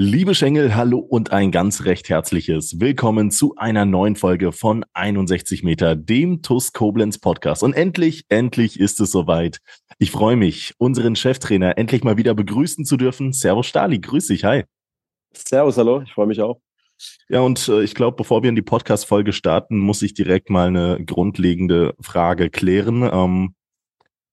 Liebe Schengel, hallo und ein ganz recht herzliches Willkommen zu einer neuen Folge von 61 Meter, dem TUS Koblenz Podcast. Und endlich, endlich ist es soweit. Ich freue mich, unseren Cheftrainer endlich mal wieder begrüßen zu dürfen. Servus Stali, grüß dich, hi. Servus, hallo, ich freue mich auch. Ja, und äh, ich glaube, bevor wir in die Podcast-Folge starten, muss ich direkt mal eine grundlegende Frage klären. Ähm,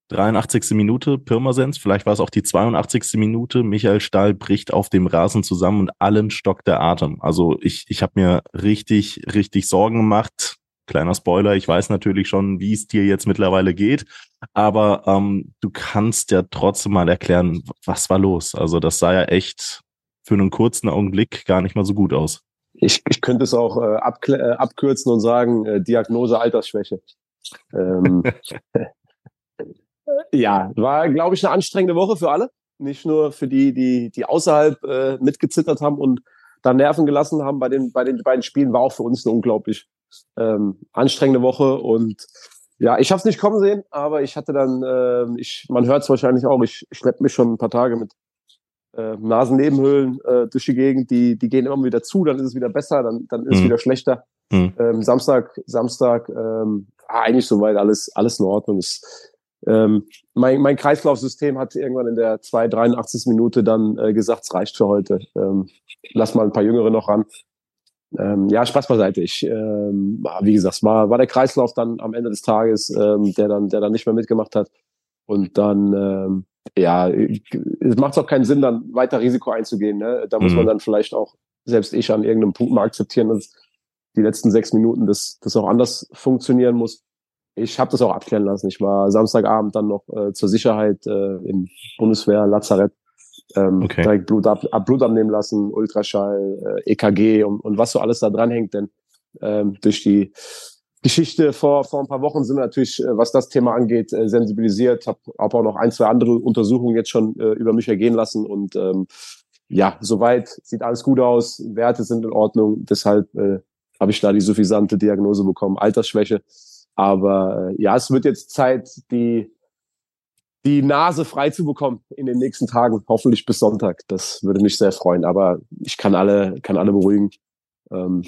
83. Minute, Pirmasens, vielleicht war es auch die 82. Minute. Michael Stahl bricht auf dem Rasen zusammen und allen stockt der Atem. Also ich, ich habe mir richtig, richtig Sorgen gemacht. Kleiner Spoiler, ich weiß natürlich schon, wie es dir jetzt mittlerweile geht, aber ähm, du kannst ja trotzdem mal erklären, was war los. Also das sah ja echt für einen kurzen Augenblick gar nicht mal so gut aus. Ich, ich könnte es auch äh, äh abkürzen und sagen, äh, Diagnose Altersschwäche. Ähm, Ja, war, glaube ich, eine anstrengende Woche für alle. Nicht nur für die, die, die außerhalb äh, mitgezittert haben und da Nerven gelassen haben bei den, bei den beiden Spielen, war auch für uns eine unglaublich ähm, anstrengende Woche. Und ja, ich habe es nicht kommen sehen, aber ich hatte dann, äh, ich, man hört es wahrscheinlich auch, ich schleppe mich schon ein paar Tage mit äh, Nasennebenhöhlen äh, durch die Gegend, die, die gehen immer wieder zu, dann ist es wieder besser, dann, dann ist es mhm. wieder schlechter. Mhm. Ähm, Samstag, Samstag, ähm, eigentlich soweit alles, alles in Ordnung. Es, ähm, mein, mein Kreislaufsystem hat irgendwann in der 283. Minute dann äh, gesagt, es reicht für heute. Ähm, lass mal ein paar Jüngere noch ran. Ähm, ja, Spaß beiseite. Ich, ähm, wie gesagt, war, war der Kreislauf dann am Ende des Tages, ähm, der dann, der dann nicht mehr mitgemacht hat. Und dann, ähm, ja, es macht auch keinen Sinn, dann weiter Risiko einzugehen. Ne? Da muss mhm. man dann vielleicht auch, selbst ich, an irgendeinem Punkt mal akzeptieren, dass die letzten sechs Minuten das, das auch anders funktionieren muss ich habe das auch abklären lassen. Ich war Samstagabend dann noch äh, zur Sicherheit äh, im Bundeswehr Lazarett. Ähm, okay. direkt Blut, ab, ab, Blut abnehmen lassen, Ultraschall, äh, EKG und, und was so alles da dran hängt. Denn ähm, durch die Geschichte vor, vor ein paar Wochen sind wir natürlich, äh, was das Thema angeht, äh, sensibilisiert. Habe hab auch noch ein, zwei andere Untersuchungen jetzt schon äh, über mich ergehen lassen. Und ähm, ja, soweit sieht alles gut aus. Werte sind in Ordnung. Deshalb äh, habe ich da die suffisante Diagnose bekommen. Altersschwäche. Aber äh, ja, es wird jetzt Zeit, die, die Nase frei zu bekommen in den nächsten Tagen, hoffentlich bis Sonntag. Das würde mich sehr freuen. Aber ich kann alle, kann alle beruhigen. Ähm,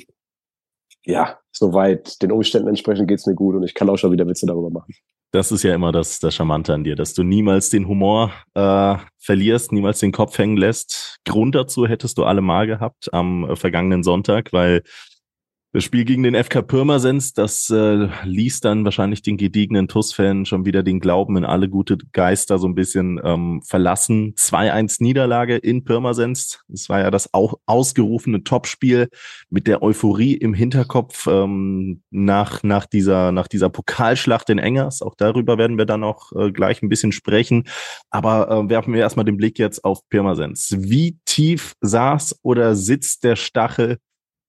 ja, soweit den Umständen entsprechend geht's mir gut und ich kann auch schon wieder Witze darüber machen. Das ist ja immer das, das Charmante an dir, dass du niemals den Humor äh, verlierst, niemals den Kopf hängen lässt. Grund dazu hättest du alle mal gehabt am äh, vergangenen Sonntag, weil das Spiel gegen den FK Pirmasens, das äh, ließ dann wahrscheinlich den gediegenen TUS-Fan schon wieder den Glauben in alle gute Geister so ein bisschen ähm, verlassen. 2-1 Niederlage in Pirmasens. Das war ja das auch ausgerufene Topspiel mit der Euphorie im Hinterkopf ähm, nach, nach, dieser, nach dieser Pokalschlacht in Engers. Auch darüber werden wir dann auch äh, gleich ein bisschen sprechen. Aber äh, werfen wir erstmal den Blick jetzt auf Pirmasens. Wie tief saß oder sitzt der Stachel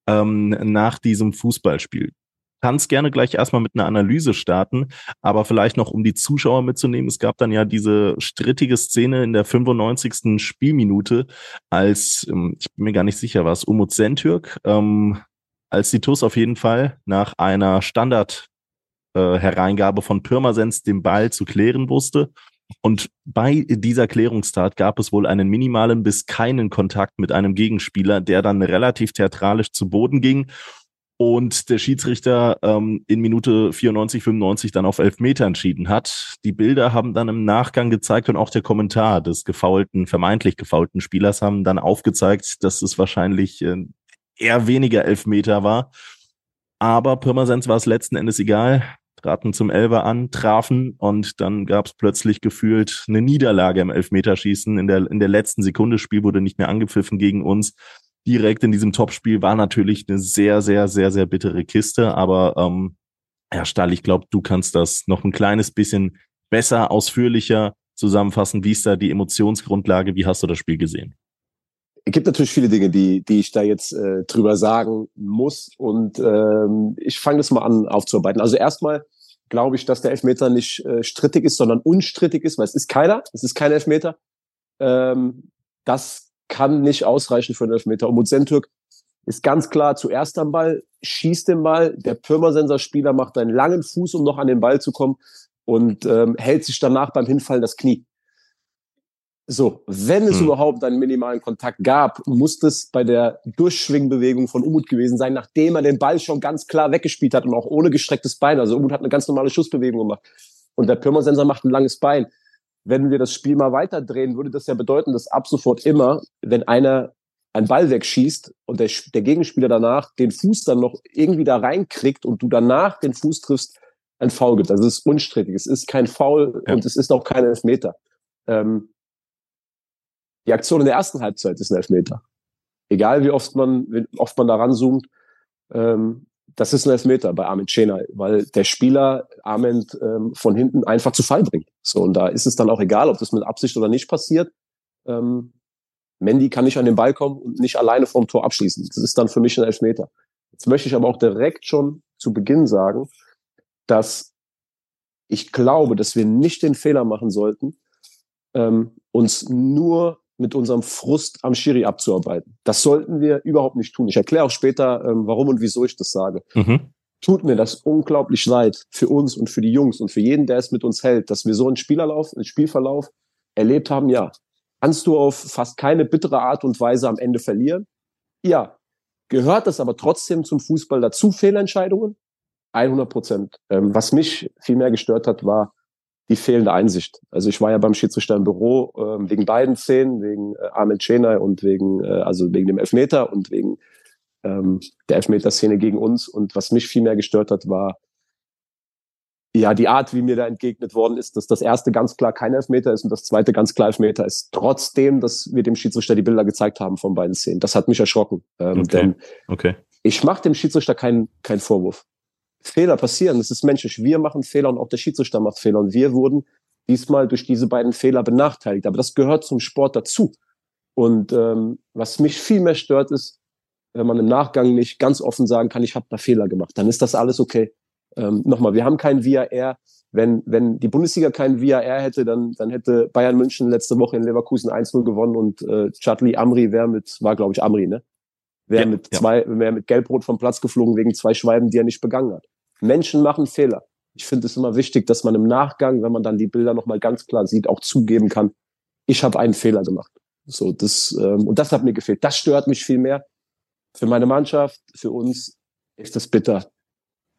ähm, nach diesem Fußballspiel. Kannst gerne gleich erstmal mit einer Analyse starten, aber vielleicht noch um die Zuschauer mitzunehmen. Es gab dann ja diese strittige Szene in der 95. Spielminute, als, ähm, ich bin mir gar nicht sicher, was, Umut Sentürk, ähm, als die TUS auf jeden Fall nach einer Standard äh, Hereingabe von Pirmasens den Ball zu klären wusste und bei dieser Klärungstat gab es wohl einen minimalen bis keinen Kontakt mit einem Gegenspieler, der dann relativ theatralisch zu Boden ging und der Schiedsrichter ähm, in Minute 94, 95 dann auf elf Meter entschieden hat. Die Bilder haben dann im Nachgang gezeigt und auch der Kommentar des gefaulten, vermeintlich gefaulten Spielers haben dann aufgezeigt, dass es wahrscheinlich äh, eher weniger Elfmeter war. Aber Pirmasens war es letzten Endes egal traten zum Elber an, trafen und dann gab es plötzlich gefühlt eine Niederlage im Elfmeterschießen. In der, in der letzten Sekunde Spiel wurde nicht mehr angepfiffen gegen uns. Direkt in diesem Topspiel war natürlich eine sehr, sehr, sehr, sehr bittere Kiste. Aber ähm, Herr Stahl, ich glaube, du kannst das noch ein kleines bisschen besser, ausführlicher zusammenfassen. Wie ist da die Emotionsgrundlage? Wie hast du das Spiel gesehen? Es gibt natürlich viele Dinge, die, die ich da jetzt äh, drüber sagen muss. Und ähm, ich fange das mal an aufzuarbeiten. Also erstmal glaube ich, dass der Elfmeter nicht äh, strittig ist, sondern unstrittig ist, weil es ist keiner, es ist kein Elfmeter. Ähm, das kann nicht ausreichen für einen Elfmeter. Und Muzentürk ist ganz klar zuerst am Ball, schießt den Ball, der Pirmasensor-Spieler macht einen langen Fuß, um noch an den Ball zu kommen und ähm, hält sich danach beim Hinfallen das Knie. So, wenn es hm. überhaupt einen minimalen Kontakt gab, muss das bei der Durchschwingbewegung von Umut gewesen sein, nachdem er den Ball schon ganz klar weggespielt hat und auch ohne gestrecktes Bein. Also Umut hat eine ganz normale Schussbewegung gemacht. Und der Pirmasensor macht ein langes Bein. Wenn wir das Spiel mal weiterdrehen, würde das ja bedeuten, dass ab sofort immer, wenn einer einen Ball wegschießt und der, der Gegenspieler danach den Fuß dann noch irgendwie da reinkriegt und du danach den Fuß triffst, ein Foul gibt. Also es ist unstrittig. Es ist kein Foul ja. und es ist auch kein Elfmeter. Ähm, die Aktion in der ersten Halbzeit ist ein Elfmeter. Egal wie oft man, wie oft man da ranzoomt, ähm, das ist ein Elfmeter bei Armin Chenay, weil der Spieler Armin ähm, von hinten einfach zu Fall bringt. So, und da ist es dann auch egal, ob das mit Absicht oder nicht passiert. Ähm, Mandy kann nicht an den Ball kommen und nicht alleine vom Tor abschließen. Das ist dann für mich ein Elfmeter. Jetzt möchte ich aber auch direkt schon zu Beginn sagen, dass ich glaube, dass wir nicht den Fehler machen sollten, ähm, uns nur mit unserem Frust am Schiri abzuarbeiten. Das sollten wir überhaupt nicht tun. Ich erkläre auch später, ähm, warum und wieso ich das sage. Mhm. Tut mir das unglaublich leid für uns und für die Jungs und für jeden, der es mit uns hält, dass wir so einen Spielerlauf, einen Spielverlauf erlebt haben. Ja, kannst du auf fast keine bittere Art und Weise am Ende verlieren? Ja. Gehört das aber trotzdem zum Fußball dazu, Fehlentscheidungen? 100 Prozent. Ähm, was mich viel mehr gestört hat, war die fehlende Einsicht. Also ich war ja beim Schiedsrichter im Büro äh, wegen beiden Szenen, wegen äh, Ahmed Chenay und wegen, äh, also wegen dem Elfmeter und wegen ähm, der Elfmeterszene gegen uns. Und was mich viel mehr gestört hat, war ja die Art, wie mir da entgegnet worden ist, dass das erste ganz klar kein Elfmeter ist und das zweite ganz klar Elfmeter ist. Trotzdem, dass wir dem Schiedsrichter die Bilder gezeigt haben von beiden Szenen. Das hat mich erschrocken. Ähm, okay. Denn okay. ich mache dem Schiedsrichter keinen keinen Vorwurf. Fehler passieren. Es ist menschlich. Wir machen Fehler und auch der Schiedsrichter macht Fehler. Und wir wurden diesmal durch diese beiden Fehler benachteiligt. Aber das gehört zum Sport dazu. Und ähm, was mich viel mehr stört, ist, wenn man im Nachgang nicht ganz offen sagen kann, ich habe da Fehler gemacht. Dann ist das alles okay. Ähm, Nochmal, wir haben kein VAR. Wenn, wenn die Bundesliga kein VAR hätte, dann, dann hätte Bayern München letzte Woche in Leverkusen 1-0 gewonnen und äh, Chadli Amri wäre mit, war glaube ich Amri, ne? Wäre ja, mit ja. zwei, wäre mit Gelbrot vom Platz geflogen wegen zwei Schweiben, die er nicht begangen hat. Menschen machen Fehler. Ich finde es immer wichtig, dass man im Nachgang, wenn man dann die Bilder nochmal ganz klar sieht, auch zugeben kann, ich habe einen Fehler gemacht. So, das, ähm, und das hat mir gefehlt. Das stört mich viel mehr. Für meine Mannschaft, für uns ist das bitter,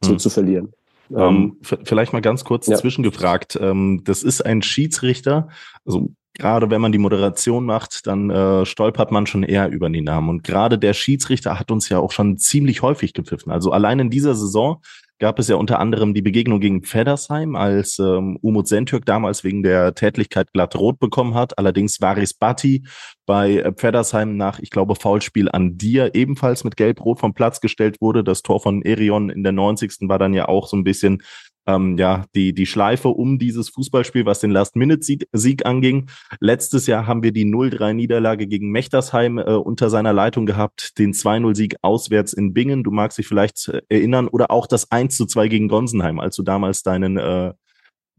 so hm. zu verlieren. Ähm, ähm vielleicht mal ganz kurz ja. zwischengefragt. Ähm, das ist ein Schiedsrichter, also gerade wenn man die Moderation macht, dann äh, stolpert man schon eher über die Namen. Und gerade der Schiedsrichter hat uns ja auch schon ziemlich häufig gepfiffen. Also allein in dieser Saison gab es ja unter anderem die Begegnung gegen Feddersheim, als ähm, Umut Sentürk damals wegen der Tätlichkeit glatt rot bekommen hat. Allerdings Varis Batti bei Feddersheim nach, ich glaube, Foulspiel an dir ebenfalls mit Gelb-Rot vom Platz gestellt wurde. Das Tor von Erion in der 90. war dann ja auch so ein bisschen ähm, ja, die, die Schleife um dieses Fußballspiel, was den Last-Minute-Sieg anging. Letztes Jahr haben wir die 0-3-Niederlage gegen Mechtersheim äh, unter seiner Leitung gehabt, den 2-0-Sieg auswärts in Bingen. Du magst dich vielleicht äh, erinnern oder auch das 1-2 gegen Gonsenheim, als du damals deinen äh,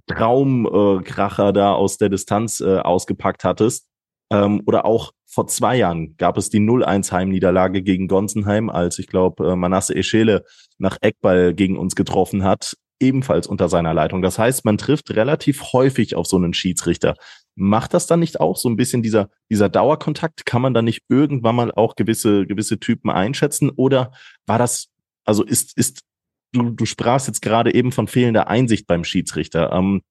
Traumkracher äh, da aus der Distanz äh, ausgepackt hattest. Ähm, oder auch vor zwei Jahren gab es die 0-1 Heimniederlage gegen Gonsenheim, als ich glaube, äh, Manasse Eschele nach Eckball gegen uns getroffen hat ebenfalls unter seiner Leitung. Das heißt, man trifft relativ häufig auf so einen Schiedsrichter. Macht das dann nicht auch so ein bisschen dieser, dieser Dauerkontakt? Kann man dann nicht irgendwann mal auch gewisse, gewisse Typen einschätzen? Oder war das, also ist, ist, du, du sprachst jetzt gerade eben von fehlender Einsicht beim Schiedsrichter. Ähm,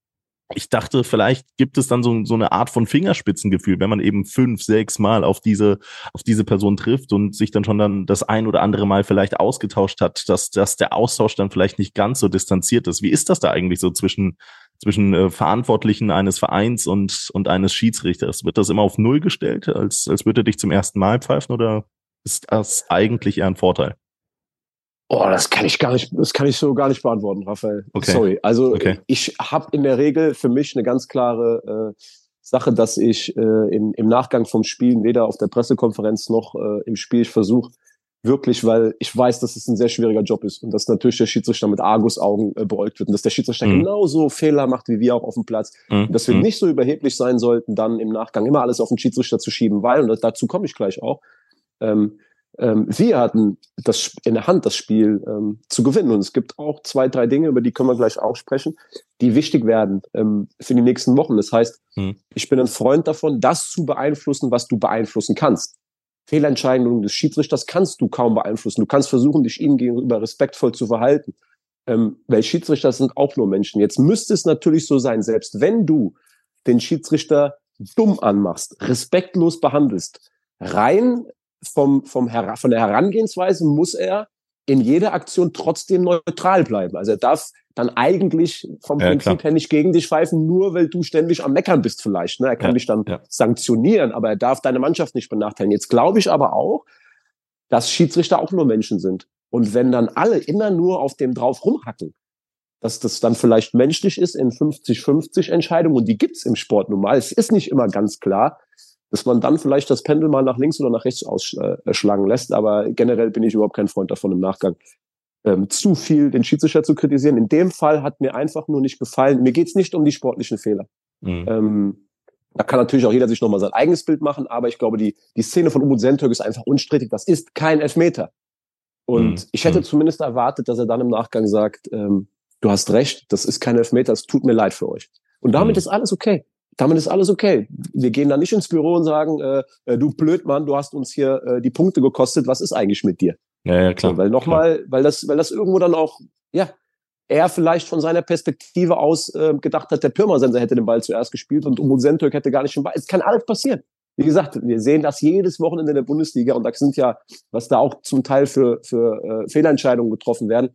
ich dachte, vielleicht gibt es dann so, so eine Art von Fingerspitzengefühl, wenn man eben fünf, sechs Mal auf diese, auf diese Person trifft und sich dann schon dann das ein oder andere Mal vielleicht ausgetauscht hat, dass, dass der Austausch dann vielleicht nicht ganz so distanziert ist. Wie ist das da eigentlich so zwischen, zwischen äh, Verantwortlichen eines Vereins und, und eines Schiedsrichters? Wird das immer auf Null gestellt, als, als würde dich zum ersten Mal pfeifen oder ist das eigentlich eher ein Vorteil? Oh, das kann ich gar nicht, das kann ich so gar nicht beantworten, Raphael. Okay. Sorry. Also okay. ich habe in der Regel für mich eine ganz klare äh, Sache, dass ich äh, im, im Nachgang vom Spiel weder auf der Pressekonferenz noch äh, im Spiel ich versuche, wirklich, weil ich weiß, dass es ein sehr schwieriger Job ist und dass natürlich der Schiedsrichter mit Argusaugen äh, beäugt wird und dass der Schiedsrichter mhm. genauso Fehler macht wie wir auch auf dem Platz. Mhm. Und dass wir mhm. nicht so überheblich sein sollten, dann im Nachgang immer alles auf den Schiedsrichter zu schieben, weil, und dazu komme ich gleich auch, ähm, ähm, wir hatten das in der Hand, das Spiel ähm, zu gewinnen. Und es gibt auch zwei, drei Dinge, über die können wir gleich auch sprechen, die wichtig werden ähm, für die nächsten Wochen. Das heißt, mhm. ich bin ein Freund davon, das zu beeinflussen, was du beeinflussen kannst. Fehlentscheidungen des Schiedsrichters kannst du kaum beeinflussen. Du kannst versuchen, dich ihnen gegenüber respektvoll zu verhalten. Ähm, weil Schiedsrichter sind auch nur Menschen. Jetzt müsste es natürlich so sein, selbst wenn du den Schiedsrichter dumm anmachst, respektlos behandelst, rein vom, vom von der Herangehensweise muss er in jeder Aktion trotzdem neutral bleiben. Also er darf dann eigentlich vom ja, Prinzip klar. her nicht gegen dich pfeifen, nur weil du ständig am Meckern bist vielleicht. Ne? Er kann ja, dich dann ja. sanktionieren, aber er darf deine Mannschaft nicht benachteiligen. Jetzt glaube ich aber auch, dass Schiedsrichter auch nur Menschen sind. Und wenn dann alle immer nur auf dem drauf rumhacken, dass das dann vielleicht menschlich ist in 50-50 Entscheidungen, und die gibt's im Sport nun mal. Es ist nicht immer ganz klar, dass man dann vielleicht das Pendel mal nach links oder nach rechts ausschlagen lässt. Aber generell bin ich überhaupt kein Freund davon im Nachgang. Ähm, zu viel den Schiedsrichter zu kritisieren. In dem Fall hat mir einfach nur nicht gefallen. Mir geht's nicht um die sportlichen Fehler. Mhm. Ähm, da kann natürlich auch jeder sich nochmal sein eigenes Bild machen, aber ich glaube, die, die Szene von Umut Sentürk ist einfach unstrittig. Das ist kein Elfmeter. Und mhm. ich hätte mhm. zumindest erwartet, dass er dann im Nachgang sagt, ähm, du hast recht, das ist kein Elfmeter, es tut mir leid für euch. Und damit mhm. ist alles okay damit ist alles okay. Wir gehen da nicht ins Büro und sagen, äh, äh, du Blödmann, du hast uns hier äh, die Punkte gekostet, was ist eigentlich mit dir? Ja, ja klar. So, weil nochmal, weil das, weil das irgendwo dann auch, ja, er vielleicht von seiner Perspektive aus äh, gedacht hat, der Pirmasensor hätte den Ball zuerst gespielt und Sentürk hätte gar nicht den Ball. Es kann alles passieren. Wie gesagt, wir sehen das jedes Wochenende in der Bundesliga und da sind ja, was da auch zum Teil für, für äh, Fehlentscheidungen getroffen werden,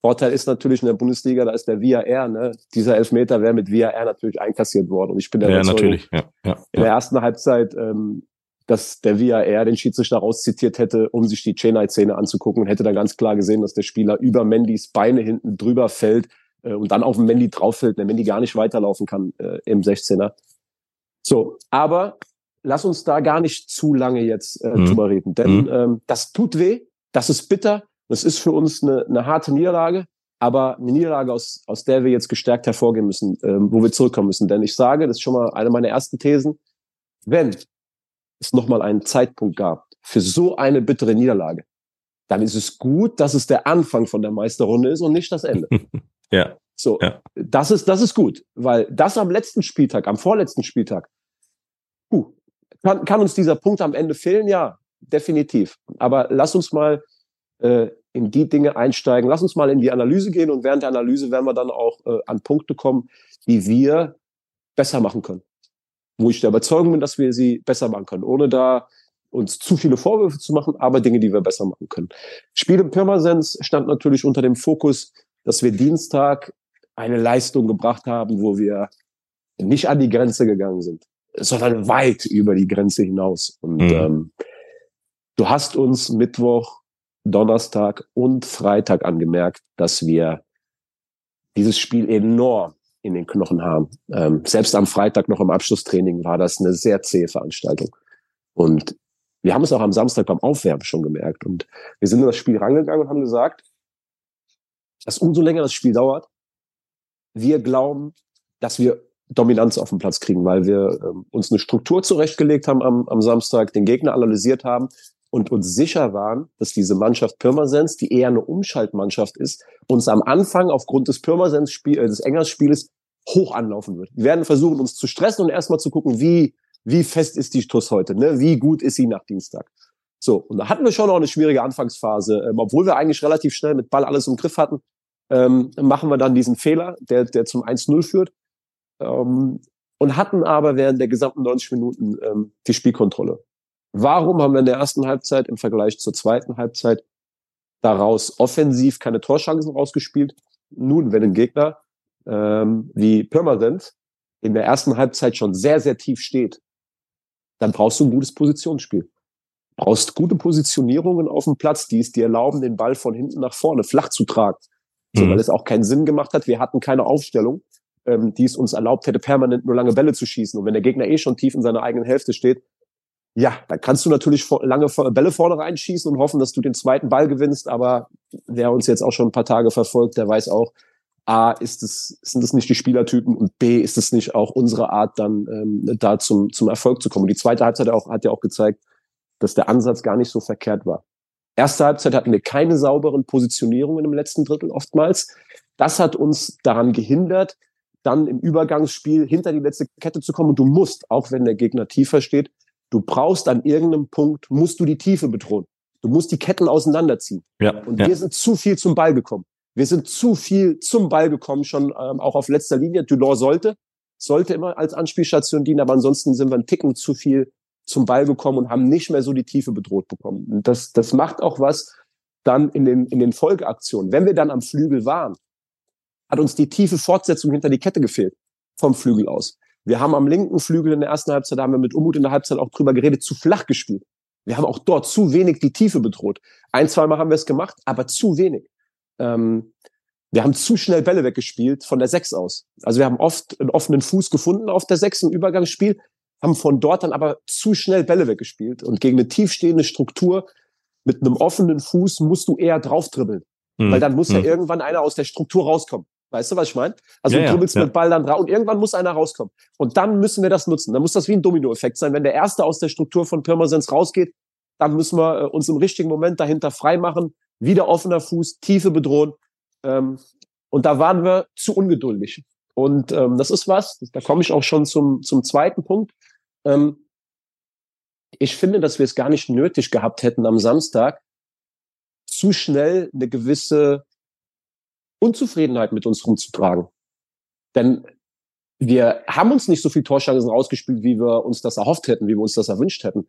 Vorteil ist natürlich in der Bundesliga, da ist der VAR, ne? Dieser Elfmeter wäre mit VAR natürlich einkassiert worden. Und ich bin der ja, natürlich. Ja, ja, in der ersten Halbzeit, ähm, dass der VAR den Schiedsrichter rauszitiert hätte, um sich die Chenai-Szene anzugucken und hätte dann ganz klar gesehen, dass der Spieler über Mandys Beine hinten drüber fällt äh, und dann auf den Mandy drauf fällt, der Mandy gar nicht weiterlaufen kann äh, im 16er. So, aber lass uns da gar nicht zu lange jetzt äh, mhm. drüber reden, denn mhm. ähm, das tut weh, das ist bitter, das ist für uns eine, eine harte Niederlage, aber eine Niederlage, aus, aus der wir jetzt gestärkt hervorgehen müssen, ähm, wo wir zurückkommen müssen. Denn ich sage, das ist schon mal eine meiner ersten Thesen, wenn es nochmal einen Zeitpunkt gab für so eine bittere Niederlage, dann ist es gut, dass es der Anfang von der Meisterrunde ist und nicht das Ende. ja. So, ja. das ist, das ist gut, weil das am letzten Spieltag, am vorletzten Spieltag, uh, kann, kann uns dieser Punkt am Ende fehlen? Ja, definitiv. Aber lass uns mal äh, in die Dinge einsteigen. Lass uns mal in die Analyse gehen und während der Analyse werden wir dann auch äh, an Punkte kommen, die wir besser machen können. Wo ich der Überzeugung bin, dass wir sie besser machen können, ohne da uns zu viele Vorwürfe zu machen, aber Dinge, die wir besser machen können. Spiel im Pirmasens stand natürlich unter dem Fokus, dass wir Dienstag eine Leistung gebracht haben, wo wir nicht an die Grenze gegangen sind, sondern weit über die Grenze hinaus. Und mhm. ähm, du hast uns Mittwoch Donnerstag und Freitag angemerkt, dass wir dieses Spiel enorm in den Knochen haben. Ähm, selbst am Freitag noch im Abschlusstraining war das eine sehr zähe Veranstaltung. Und wir haben es auch am Samstag beim Aufwärmen schon gemerkt. Und wir sind in das Spiel rangegangen und haben gesagt, dass umso länger das Spiel dauert, wir glauben, dass wir Dominanz auf den Platz kriegen, weil wir ähm, uns eine Struktur zurechtgelegt haben am, am Samstag, den Gegner analysiert haben und uns sicher waren, dass diese Mannschaft Pirmasens, die eher eine Umschaltmannschaft ist, uns am Anfang aufgrund des Pirmasens-Spiel, äh, des Engers-Spieles hoch anlaufen wird. Wir werden versuchen, uns zu stressen und erstmal zu gucken, wie, wie fest ist die Tuss heute, ne? wie gut ist sie nach Dienstag. So, und da hatten wir schon noch eine schwierige Anfangsphase. Ähm, obwohl wir eigentlich relativ schnell mit Ball alles im Griff hatten, ähm, machen wir dann diesen Fehler, der, der zum 1-0 führt. Ähm, und hatten aber während der gesamten 90 Minuten ähm, die Spielkontrolle. Warum haben wir in der ersten Halbzeit im Vergleich zur zweiten Halbzeit daraus offensiv keine Torschancen rausgespielt? Nun, wenn ein Gegner ähm, wie Pirmasens in der ersten Halbzeit schon sehr, sehr tief steht, dann brauchst du ein gutes Positionsspiel. Brauchst gute Positionierungen auf dem Platz, die es dir erlauben, den Ball von hinten nach vorne flach zu tragen. So, mhm. weil es auch keinen Sinn gemacht hat. Wir hatten keine Aufstellung, ähm, die es uns erlaubt hätte, permanent nur lange Bälle zu schießen. Und wenn der Gegner eh schon tief in seiner eigenen Hälfte steht, ja, dann kannst du natürlich lange Bälle vorne reinschießen und hoffen, dass du den zweiten Ball gewinnst. Aber wer uns jetzt auch schon ein paar Tage verfolgt, der weiß auch, A, ist es, sind es nicht die Spielertypen und B, ist es nicht auch unsere Art, dann ähm, da zum, zum Erfolg zu kommen. Und die zweite Halbzeit auch, hat ja auch gezeigt, dass der Ansatz gar nicht so verkehrt war. Erste Halbzeit hatten wir keine sauberen Positionierungen im letzten Drittel oftmals. Das hat uns daran gehindert, dann im Übergangsspiel hinter die letzte Kette zu kommen. Und du musst, auch wenn der Gegner tiefer steht, du brauchst an irgendeinem Punkt, musst du die Tiefe bedrohen. Du musst die Ketten auseinanderziehen. Ja, und ja. wir sind zu viel zum Ball gekommen. Wir sind zu viel zum Ball gekommen, schon ähm, auch auf letzter Linie. Dulor sollte, sollte immer als Anspielstation dienen, aber ansonsten sind wir einen Ticken zu viel zum Ball gekommen und haben nicht mehr so die Tiefe bedroht bekommen. Und das, das macht auch was dann in den, in den Folgeaktionen. Wenn wir dann am Flügel waren, hat uns die tiefe Fortsetzung hinter die Kette gefehlt vom Flügel aus. Wir haben am linken Flügel in der ersten Halbzeit, da haben wir mit Umut in der Halbzeit auch drüber geredet, zu flach gespielt. Wir haben auch dort zu wenig die Tiefe bedroht. Ein, zweimal haben wir es gemacht, aber zu wenig. Ähm, wir haben zu schnell Bälle weggespielt von der Sechs aus. Also wir haben oft einen offenen Fuß gefunden auf der Sechs im Übergangsspiel, haben von dort dann aber zu schnell Bälle weggespielt. Und gegen eine tiefstehende Struktur mit einem offenen Fuß musst du eher drauf dribbeln. Mhm. Weil dann muss mhm. ja irgendwann einer aus der Struktur rauskommen. Weißt du, was ich meine? Also ja, du dribbelst ja, mit Ball dann raus und irgendwann muss einer rauskommen. Und dann müssen wir das nutzen. Dann muss das wie ein Dominoeffekt sein. Wenn der Erste aus der Struktur von Pirmasens rausgeht, dann müssen wir äh, uns im richtigen Moment dahinter frei machen, wieder offener Fuß, Tiefe bedrohen. Ähm, und da waren wir zu ungeduldig. Und ähm, das ist was, da komme ich auch schon zum, zum zweiten Punkt. Ähm, ich finde, dass wir es gar nicht nötig gehabt hätten, am Samstag zu schnell eine gewisse Unzufriedenheit mit uns rumzutragen. Denn wir haben uns nicht so viel Torchancen rausgespielt, wie wir uns das erhofft hätten, wie wir uns das erwünscht hätten.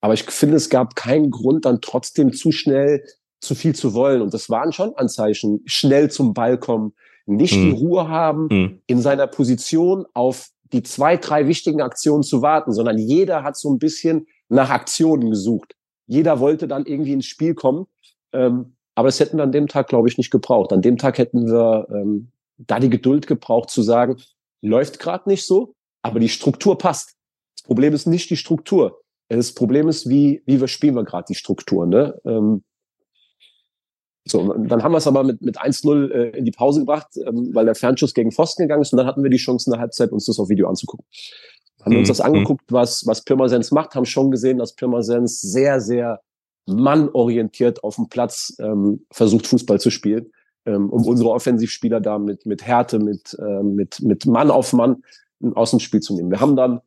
Aber ich finde, es gab keinen Grund, dann trotzdem zu schnell zu viel zu wollen. Und das waren schon Anzeichen, schnell zum Ball kommen, nicht hm. die Ruhe haben, hm. in seiner Position auf die zwei, drei wichtigen Aktionen zu warten, sondern jeder hat so ein bisschen nach Aktionen gesucht. Jeder wollte dann irgendwie ins Spiel kommen. Ähm, aber das hätten wir an dem Tag, glaube ich, nicht gebraucht. An dem Tag hätten wir ähm, da die Geduld gebraucht zu sagen, läuft gerade nicht so, aber die Struktur passt. Das Problem ist nicht die Struktur. Das Problem ist, wie, wie wir spielen wir gerade die Struktur. Ne? Ähm, so, dann haben wir es aber mit, mit 1-0 äh, in die Pause gebracht, ähm, weil der Fernschuss gegen Pfosten gegangen ist und dann hatten wir die Chance in der Halbzeit, uns das auf Video anzugucken. Haben mhm. uns das angeguckt, was, was Pirmasens macht, haben schon gesehen, dass Pirmasens sehr, sehr mannorientiert auf dem Platz ähm, versucht, Fußball zu spielen, ähm, um unsere Offensivspieler da mit, mit Härte, mit, ähm, mit, mit Mann auf Mann aus dem Spiel zu nehmen. Wir haben dann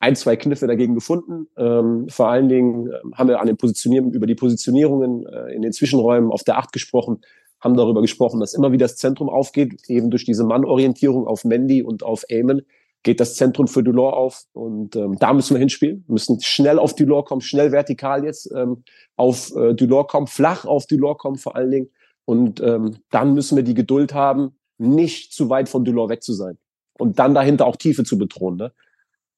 ein, zwei Kniffe dagegen gefunden. Ähm, vor allen Dingen äh, haben wir an den Positionierungen, über die Positionierungen äh, in den Zwischenräumen auf der Acht gesprochen, haben darüber gesprochen, dass immer wieder das Zentrum aufgeht, eben durch diese Mannorientierung auf Mandy und auf Eamon geht das Zentrum für Dulor auf und ähm, da müssen wir hinspielen, wir müssen schnell auf Dulor kommen, schnell vertikal jetzt ähm, auf äh, Dulor kommen, flach auf Dulor kommen vor allen Dingen und ähm, dann müssen wir die Geduld haben, nicht zu weit von Dulor weg zu sein und dann dahinter auch Tiefe zu bedrohen. Ne?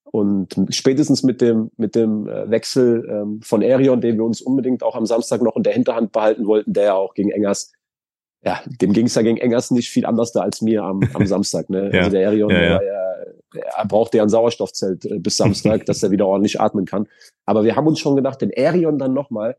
Und spätestens mit dem, mit dem äh, Wechsel ähm, von Erion, den wir uns unbedingt auch am Samstag noch in der Hinterhand behalten wollten, der ja auch gegen Engers, ja, dem ging es ja gegen Engers nicht viel anders da als mir am, am Samstag. Ne? ja. Also der Erion, ja, ja. Der, er braucht ja ein Sauerstoffzelt äh, bis Samstag, dass er wieder ordentlich atmen kann. Aber wir haben uns schon gedacht, den Erion dann nochmal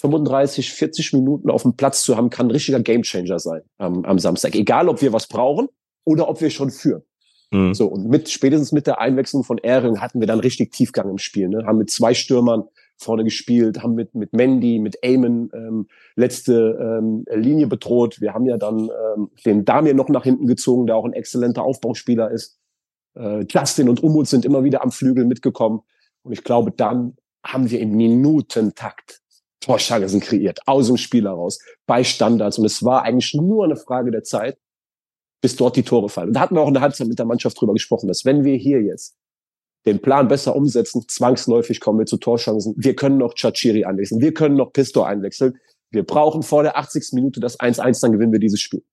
35, 40 Minuten auf dem Platz zu haben, kann ein richtiger Gamechanger sein am, am Samstag. Egal, ob wir was brauchen oder ob wir schon führen. Mhm. So, und mit, spätestens mit der Einwechslung von Ehring hatten wir dann richtig Tiefgang im Spiel, ne? Haben mit zwei Stürmern vorne gespielt, haben mit, mit Mandy, mit Eamon ähm, letzte ähm, Linie bedroht. Wir haben ja dann ähm, den Damir noch nach hinten gezogen, der auch ein exzellenter Aufbauspieler ist. Äh, Justin und Umut sind immer wieder am Flügel mitgekommen. Und ich glaube, dann haben wir im Minutentakt Torchancen kreiert, aus dem Spiel heraus, bei Standards. Und es war eigentlich nur eine Frage der Zeit, bis dort die Tore fallen. Und da hatten wir auch in der Halbzeit mit der Mannschaft drüber gesprochen, dass wenn wir hier jetzt den Plan besser umsetzen, zwangsläufig kommen wir zu Torchancen. Wir können noch Chachiri einwechseln, wir können noch Pistor einwechseln. Wir brauchen vor der 80. Minute das 1-1, dann gewinnen wir dieses Spiel.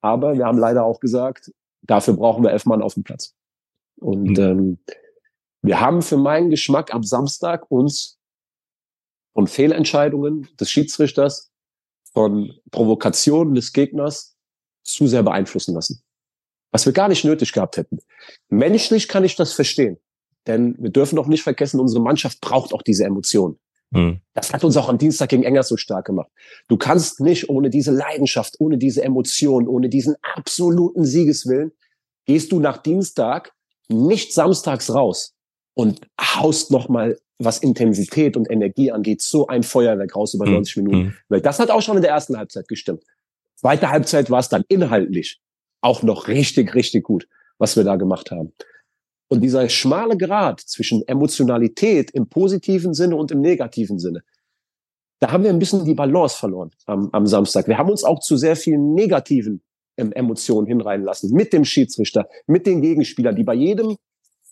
Aber wir haben leider auch gesagt, dafür brauchen wir elf Mann auf dem Platz. Und mhm. ähm, wir haben für meinen Geschmack am Samstag uns von Fehlentscheidungen des Schiedsrichters, von Provokationen des Gegners zu sehr beeinflussen lassen. was wir gar nicht nötig gehabt hätten. Menschlich kann ich das verstehen. Denn wir dürfen doch nicht vergessen, unsere Mannschaft braucht auch diese Emotionen. Mhm. Das hat uns auch am Dienstag gegen Engers so stark gemacht. Du kannst nicht ohne diese Leidenschaft, ohne diese Emotion, ohne diesen absoluten Siegeswillen, gehst du nach Dienstag nicht samstags raus und haust nochmal, was Intensität und Energie angeht, so ein Feuerwerk raus über 90 mhm. Minuten. Mhm. Weil das hat auch schon in der ersten Halbzeit gestimmt. Zweite Halbzeit war es dann inhaltlich auch noch richtig, richtig gut, was wir da gemacht haben. Und dieser schmale Grad zwischen Emotionalität im positiven Sinne und im negativen Sinne, da haben wir ein bisschen die Balance verloren am, am Samstag. Wir haben uns auch zu sehr vielen negativen ähm, Emotionen hinreihen lassen. Mit dem Schiedsrichter, mit den Gegenspielern, die bei jedem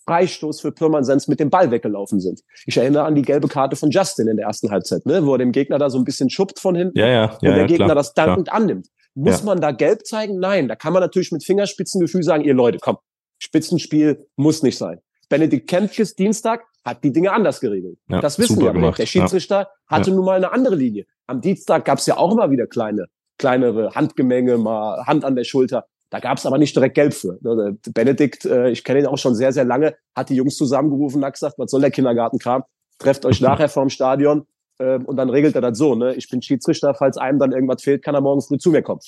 Freistoß für Pirmansens mit dem Ball weggelaufen sind. Ich erinnere an die gelbe Karte von Justin in der ersten Halbzeit, ne, wo er dem Gegner da so ein bisschen schuppt von hinten ja, ja, ja, und der ja, Gegner klar, das dankend annimmt. Muss Ja. man da gelb zeigen? Nein, da kann man natürlich mit Fingerspitzengefühl sagen, ihr Leute, komm, Spitzenspiel muss nicht sein. Benedikt Kempkes Dienstag hat die Dinge anders geregelt. Ja, das wissen wir. gemacht, Der Schiedsrichter hatte nun mal eine andere Linie. Am Dienstag gab es ja auch immer wieder kleine, kleinere Handgemenge, mal Hand an der Schulter. Da gab es aber nicht direkt Gelb für. Ne, Benedikt, äh, ich kenne ihn auch schon sehr, sehr lange, hat die Jungs zusammengerufen und hat gesagt, was soll der Kindergartenkram? Trefft euch nachher vorm Stadion ähm, und dann regelt er das so. Ne? Ich bin Schiedsrichter, falls einem dann irgendwas fehlt, kann er morgen früh zu mir kommen.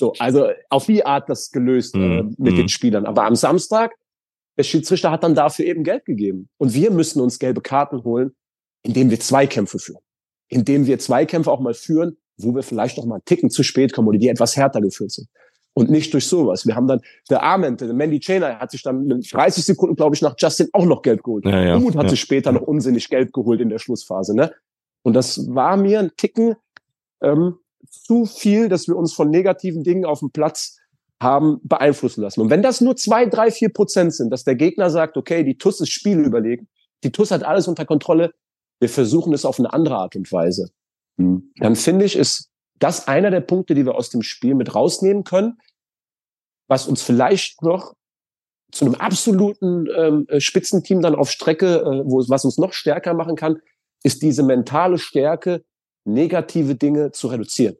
So, also auf die Art das gelöst äh, Mhm. mit Mhm. den Spielern. Aber am Samstag, der Schiedsrichter hat dann dafür eben Geld gegeben. Und wir müssen uns gelbe Karten holen, indem wir Zweikämpfe führen. Indem wir Zweikämpfe auch mal führen, wo wir vielleicht noch mal einen Ticken zu spät kommen oder die etwas härter geführt sind. Und nicht durch sowas. Wir haben dann, der Arment, der Mandy Chainer hat sich dann in 30 Sekunden, glaube ich, nach Justin auch noch gelb geholt. Ja, ja, Umut hat ja. sich später noch unsinnig gelb geholt in der Schlussphase. Ne? Und das war mir ein Ticken ähm, zu viel, dass wir uns von negativen Dingen auf dem Platz haben beeinflussen lassen. Und wenn das nur zwei, drei, vier Prozent sind, dass der Gegner sagt, okay, die TUS ist Spiel überlegen, die TUS hat alles unter Kontrolle, wir versuchen es auf eine andere Art und Weise, dann finde ich, ist das einer der Punkte, die wir aus dem Spiel mit rausnehmen können, was uns vielleicht noch zu einem absoluten ähm, äh, Spitzenteam dann auf Strecke, äh, wo, was uns noch stärker machen kann, ist diese mentale Stärke, negative Dinge zu reduzieren.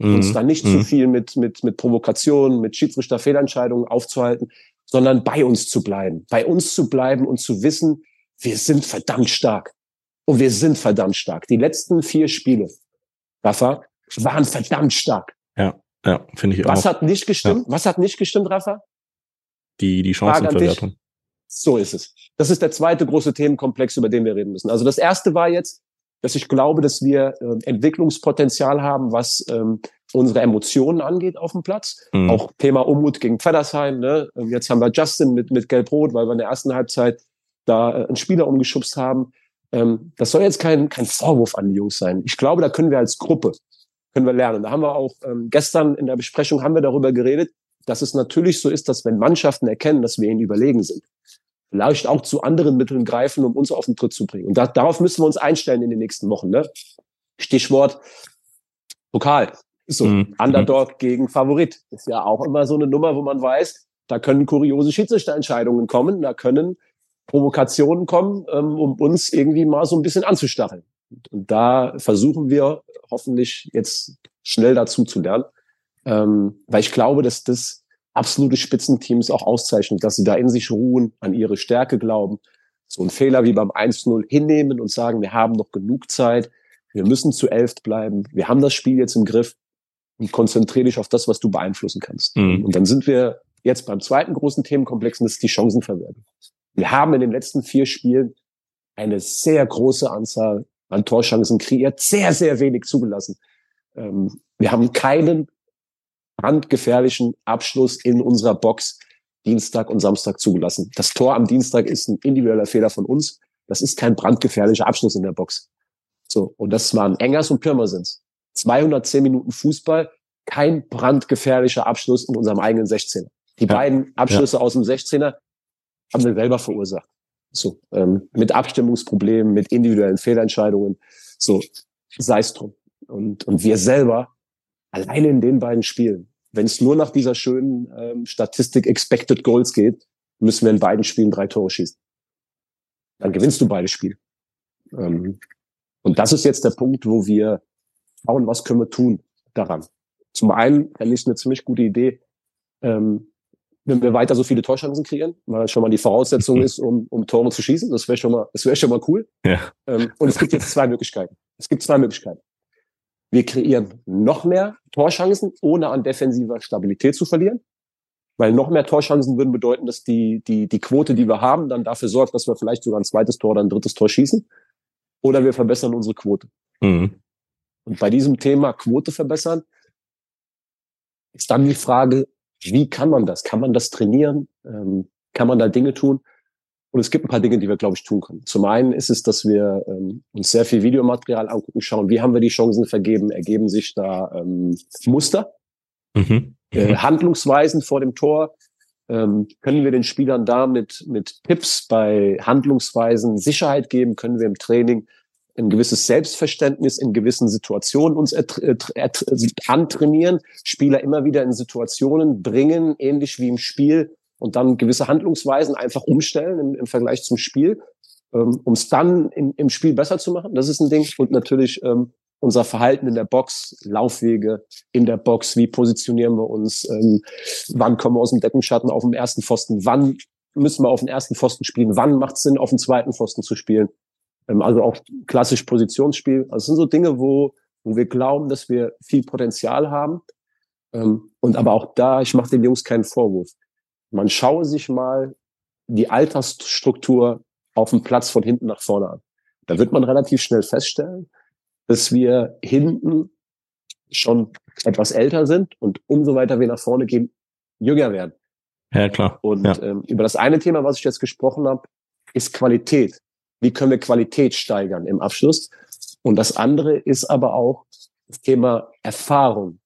Uns Mhm. da nicht Mhm. zu viel mit, mit, mit Provokationen, mit Schiedsrichter-Fehlentscheidungen aufzuhalten, sondern bei uns zu bleiben. Bei uns zu bleiben und zu wissen, wir sind verdammt stark. Und wir sind verdammt stark. Die letzten vier Spiele, Rafa, waren verdammt stark. Ja, finde ich Was auch. hat nicht gestimmt? Was hat nicht gestimmt, Rafa? Die, die. Chancenverwertung. So ist es. Das ist der zweite große Themenkomplex, über den wir reden müssen. Also das erste war jetzt, dass ich glaube, dass wir äh, Entwicklungspotenzial haben, was ähm, unsere Emotionen angeht auf dem Platz. Mhm. Auch Thema Unmut gegen Feddersheim. Ne? Ähm, Jetzt haben wir Justin mit, mit Gelb-Rot, weil wir in der ersten Halbzeit da äh, einen Spieler umgeschubst haben. Ähm, das soll jetzt kein, kein Vorwurf an die Jungs sein. Ich glaube, da können wir als Gruppe können wir lernen. Da haben wir auch ähm, gestern in der Besprechung haben wir darüber geredet, dass es natürlich so ist, dass wenn Mannschaften erkennen, dass wir ihnen überlegen sind, vielleicht auch zu anderen Mitteln greifen, um uns auf den Tritt zu bringen. Und da, darauf müssen wir uns einstellen in den nächsten Wochen. Ne? Stichwort Pokal. So, Mhm. Underdog gegen Favorit. Ist ja auch immer so eine Nummer, wo man weiß, da können kuriose Schiedsrichterentscheidungen kommen, da können Provokationen kommen, ähm, um uns irgendwie mal so ein bisschen anzustacheln. Und, und da versuchen wir hoffentlich jetzt schnell dazu zu lernen, ähm, weil ich glaube, dass das absolute Spitzenteams auch auszeichnet, dass sie da in sich ruhen, an ihre Stärke glauben, so einen Fehler wie beim 1-0 hinnehmen und sagen, wir haben noch genug Zeit, wir müssen zu elft bleiben, wir haben das Spiel jetzt im Griff und konzentriere dich auf das, was du beeinflussen kannst. Mhm. Und dann sind wir jetzt beim zweiten großen Themenkomplex und das ist die Chancenverwertung. Wir haben in den letzten vier Spielen eine sehr große Anzahl an Torchancen kreiert, sehr, sehr wenig zugelassen. Ähm, wir haben keinen brandgefährlichen Abschluss in unserer Box Dienstag und Samstag zugelassen. Das Tor am Dienstag ist ein individueller Fehler von uns. Das ist kein brandgefährlicher Abschluss in der Box. So. Und das waren Engers und Pirmasens. 210 Minuten Fußball, kein brandgefährlicher Abschluss in unserem eigenen 16er. Die Ja. beiden Abschlüsse aus dem 16er haben wir selber verursacht. So, ähm, mit Abstimmungsproblemen, mit individuellen Fehlentscheidungen. So, sei es drum. Und, und wir selber, alleine in den beiden Spielen, wenn es nur nach dieser schönen ähm, Statistik Expected Goals geht, müssen wir in beiden Spielen drei Tore schießen. Dann gewinnst du beide Spiele. Ähm, und das ist jetzt der Punkt, wo wir schauen, was können wir tun daran. Zum einen fände ich eine ziemlich gute Idee, ähm, wenn wir weiter so viele Torchancen kreieren, weil das schon mal die Voraussetzung ist, um, um Tore zu schießen. Das wäre schon mal, das wäre schon mal cool. Ja. Ähm, und es gibt jetzt zwei Möglichkeiten. Es gibt zwei Möglichkeiten. Wir kreieren noch mehr Torchancen, ohne an defensiver Stabilität zu verlieren. Weil noch mehr Torchancen würden bedeuten, dass die, die, die Quote, die wir haben, dann dafür sorgt, dass wir vielleicht sogar ein zweites Tor oder ein drittes Tor schießen. Oder wir verbessern unsere Quote. Mhm. Und bei diesem Thema Quote verbessern ist dann die Frage, wie kann man das? Kann man das trainieren? Ähm, kann man da Dinge tun? Und es gibt ein paar Dinge, die wir, glaube ich, tun können. Zum einen ist es, dass wir ähm, uns sehr viel Videomaterial angucken, schauen, wie haben wir die Chancen vergeben, ergeben sich da ähm, Muster, Mhm. äh, Handlungsweisen vor dem Tor. Ähm, können wir den Spielern da mit, mit Tipps bei Handlungsweisen Sicherheit geben? Können wir im Training ein gewisses Selbstverständnis in gewissen Situationen uns antrainieren, Spieler immer wieder in Situationen bringen, ähnlich wie im Spiel, und dann gewisse Handlungsweisen einfach umstellen im, im Vergleich zum Spiel, ähm, um es dann im, im Spiel besser zu machen. Das ist ein Ding. Und natürlich ähm, unser Verhalten in der Box, Laufwege in der Box, wie positionieren wir uns, ähm, wann kommen wir aus dem Deckenschatten auf dem ersten Pfosten, wann müssen wir auf den ersten Pfosten spielen, wann macht es Sinn, auf den zweiten Pfosten zu spielen. Ähm, also auch klassisch Positionsspiel. Also es sind so Dinge, wo, wo wir glauben, dass wir viel Potenzial haben. Ähm, und aber auch da, ich mache den Jungs keinen Vorwurf. Man schaue sich mal die Altersstruktur auf dem Platz von hinten nach vorne an. Da wird man relativ schnell feststellen, dass wir hinten schon etwas älter sind und umso weiter wir nach vorne gehen, jünger werden. Ja, klar. Und Ja. ähm, über das eine Thema, was ich jetzt gesprochen habe, ist Qualität. Wie können wir Qualität steigern im Abschluss? Und das andere ist aber auch das Thema Erfahrung.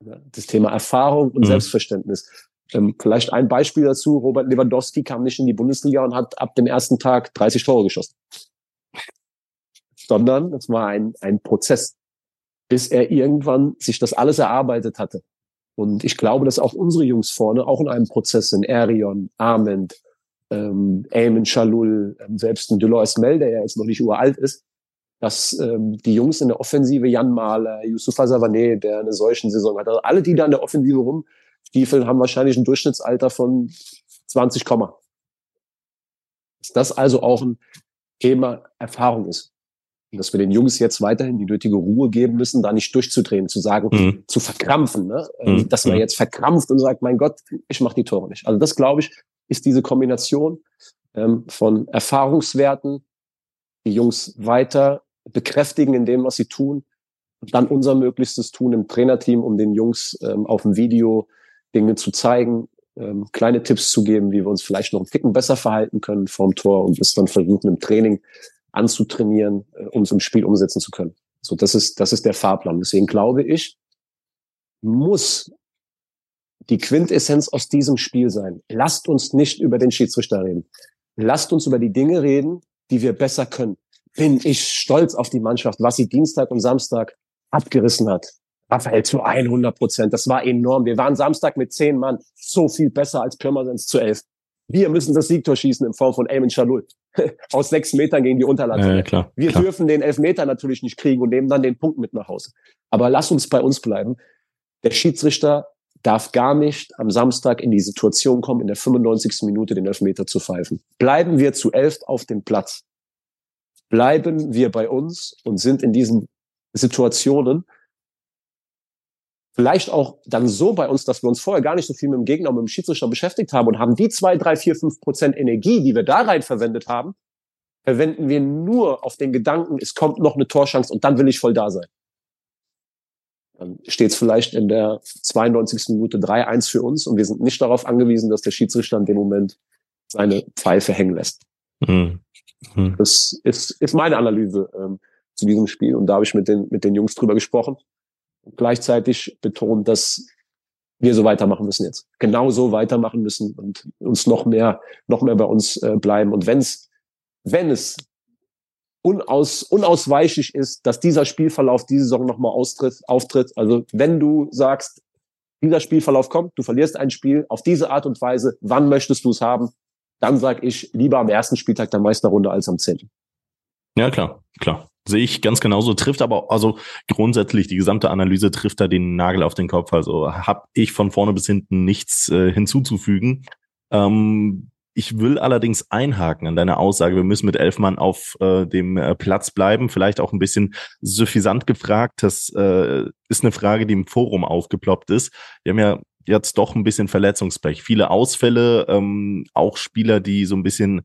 Das Thema Erfahrung und Mhm. Selbstverständnis. Ähm, vielleicht ein Beispiel dazu. Robert Lewandowski kam nicht in die Bundesliga und hat ab dem ersten Tag 30 Tore geschossen. Sondern es war ein, ein Prozess, bis er irgendwann sich das alles erarbeitet hatte. Und ich glaube, dass auch unsere Jungs vorne auch in einem Prozess sind. Arion, Arment, ähm, Eamon Shalul, ähm, selbst ein Dolores Mel, der ja jetzt noch nicht uralt ist, dass ähm, die Jungs in der Offensive, Jan Mahler, Yusufa Savané, der eine solchen Saison hat, also alle, die da in der Offensive rumstiefeln, haben wahrscheinlich ein Durchschnittsalter von 20, Komma. Dass das also auch ein Thema Erfahrung ist. Und dass wir den Jungs jetzt weiterhin die nötige Ruhe geben müssen, da nicht durchzudrehen, zu sagen, Mhm. zu verkrampfen, ne? Ähm, Mhm. dass man Mhm. jetzt verkrampft und sagt, mein Gott, ich mache die Tore nicht. Also das, glaube ich, ist diese Kombination ähm, von Erfahrungswerten, die Jungs weiter bekräftigen in dem, was sie tun, und dann unser Möglichstes tun im Trainerteam, um den Jungs ähm, auf dem Video Dinge zu zeigen, ähm, kleine Tipps zu geben, wie wir uns vielleicht noch ein Ticken besser verhalten können vorm Tor und es dann versuchen im Training anzutrainieren, äh, um es im Spiel umsetzen zu können. So, das ist, das ist der Fahrplan. Deswegen glaube ich, muss die Quintessenz aus diesem Spiel sein. Lasst uns nicht über den Schiedsrichter reden. Lasst uns über die Dinge reden, die wir besser können. Bin ich stolz auf die Mannschaft, was sie Dienstag und Samstag abgerissen hat. Raphael zu 100 Prozent. Das war enorm. Wir waren Samstag mit zehn Mann so viel besser als Pirmasens zu elf. Wir müssen das Siegtor schießen in Form von Eamon Shalul. Aus sechs Metern gegen die Unterlatte. Ja, klar. Wir klar. dürfen den Elfmeter natürlich nicht kriegen und nehmen dann den Punkt mit nach Hause. Aber lass uns bei uns bleiben. Der Schiedsrichter darf gar nicht am Samstag in die Situation kommen, in der 95. Minute den Elfmeter zu pfeifen. Bleiben wir zu elf auf dem Platz. Bleiben wir bei uns und sind in diesen Situationen vielleicht auch dann so bei uns, dass wir uns vorher gar nicht so viel mit dem Gegner und mit dem Schiedsrichter beschäftigt haben und haben die zwei, drei, vier, fünf Prozent Energie, die wir da rein verwendet haben, verwenden wir nur auf den Gedanken, es kommt noch eine Torschance und dann will ich voll da sein. Dann steht es vielleicht in der 92. Minute 3-1 für uns und wir sind nicht darauf angewiesen, dass der Schiedsrichter in dem Moment seine Pfeife hängen lässt. Mhm. Mhm. Das ist, ist meine Analyse ähm, zu diesem Spiel und da habe ich mit den, mit den Jungs drüber gesprochen gleichzeitig betont, dass wir so weitermachen müssen jetzt. Genau so weitermachen müssen und uns noch mehr, noch mehr bei uns äh, bleiben. Und wenn's, wenn es unaus, unausweichlich ist, dass dieser Spielverlauf diese Saison nochmal austritt, auftritt, also wenn du sagst, dieser Spielverlauf kommt, du verlierst ein Spiel auf diese Art und Weise, wann möchtest du es haben? Dann sag ich lieber am ersten Spieltag der Meisterrunde als am zehnten. Ja, klar, klar. Sehe ich ganz genauso, trifft aber, also grundsätzlich, die gesamte Analyse trifft da den Nagel auf den Kopf. Also habe ich von vorne bis hinten nichts äh, hinzuzufügen. Ähm, ich will allerdings einhaken an deine Aussage, wir müssen mit elf Mann auf äh, dem äh, Platz bleiben. Vielleicht auch ein bisschen suffisant gefragt. Das äh, ist eine Frage, die im Forum aufgeploppt ist. Wir haben ja jetzt doch ein bisschen Verletzungspech. Viele Ausfälle, ähm, auch Spieler, die so ein bisschen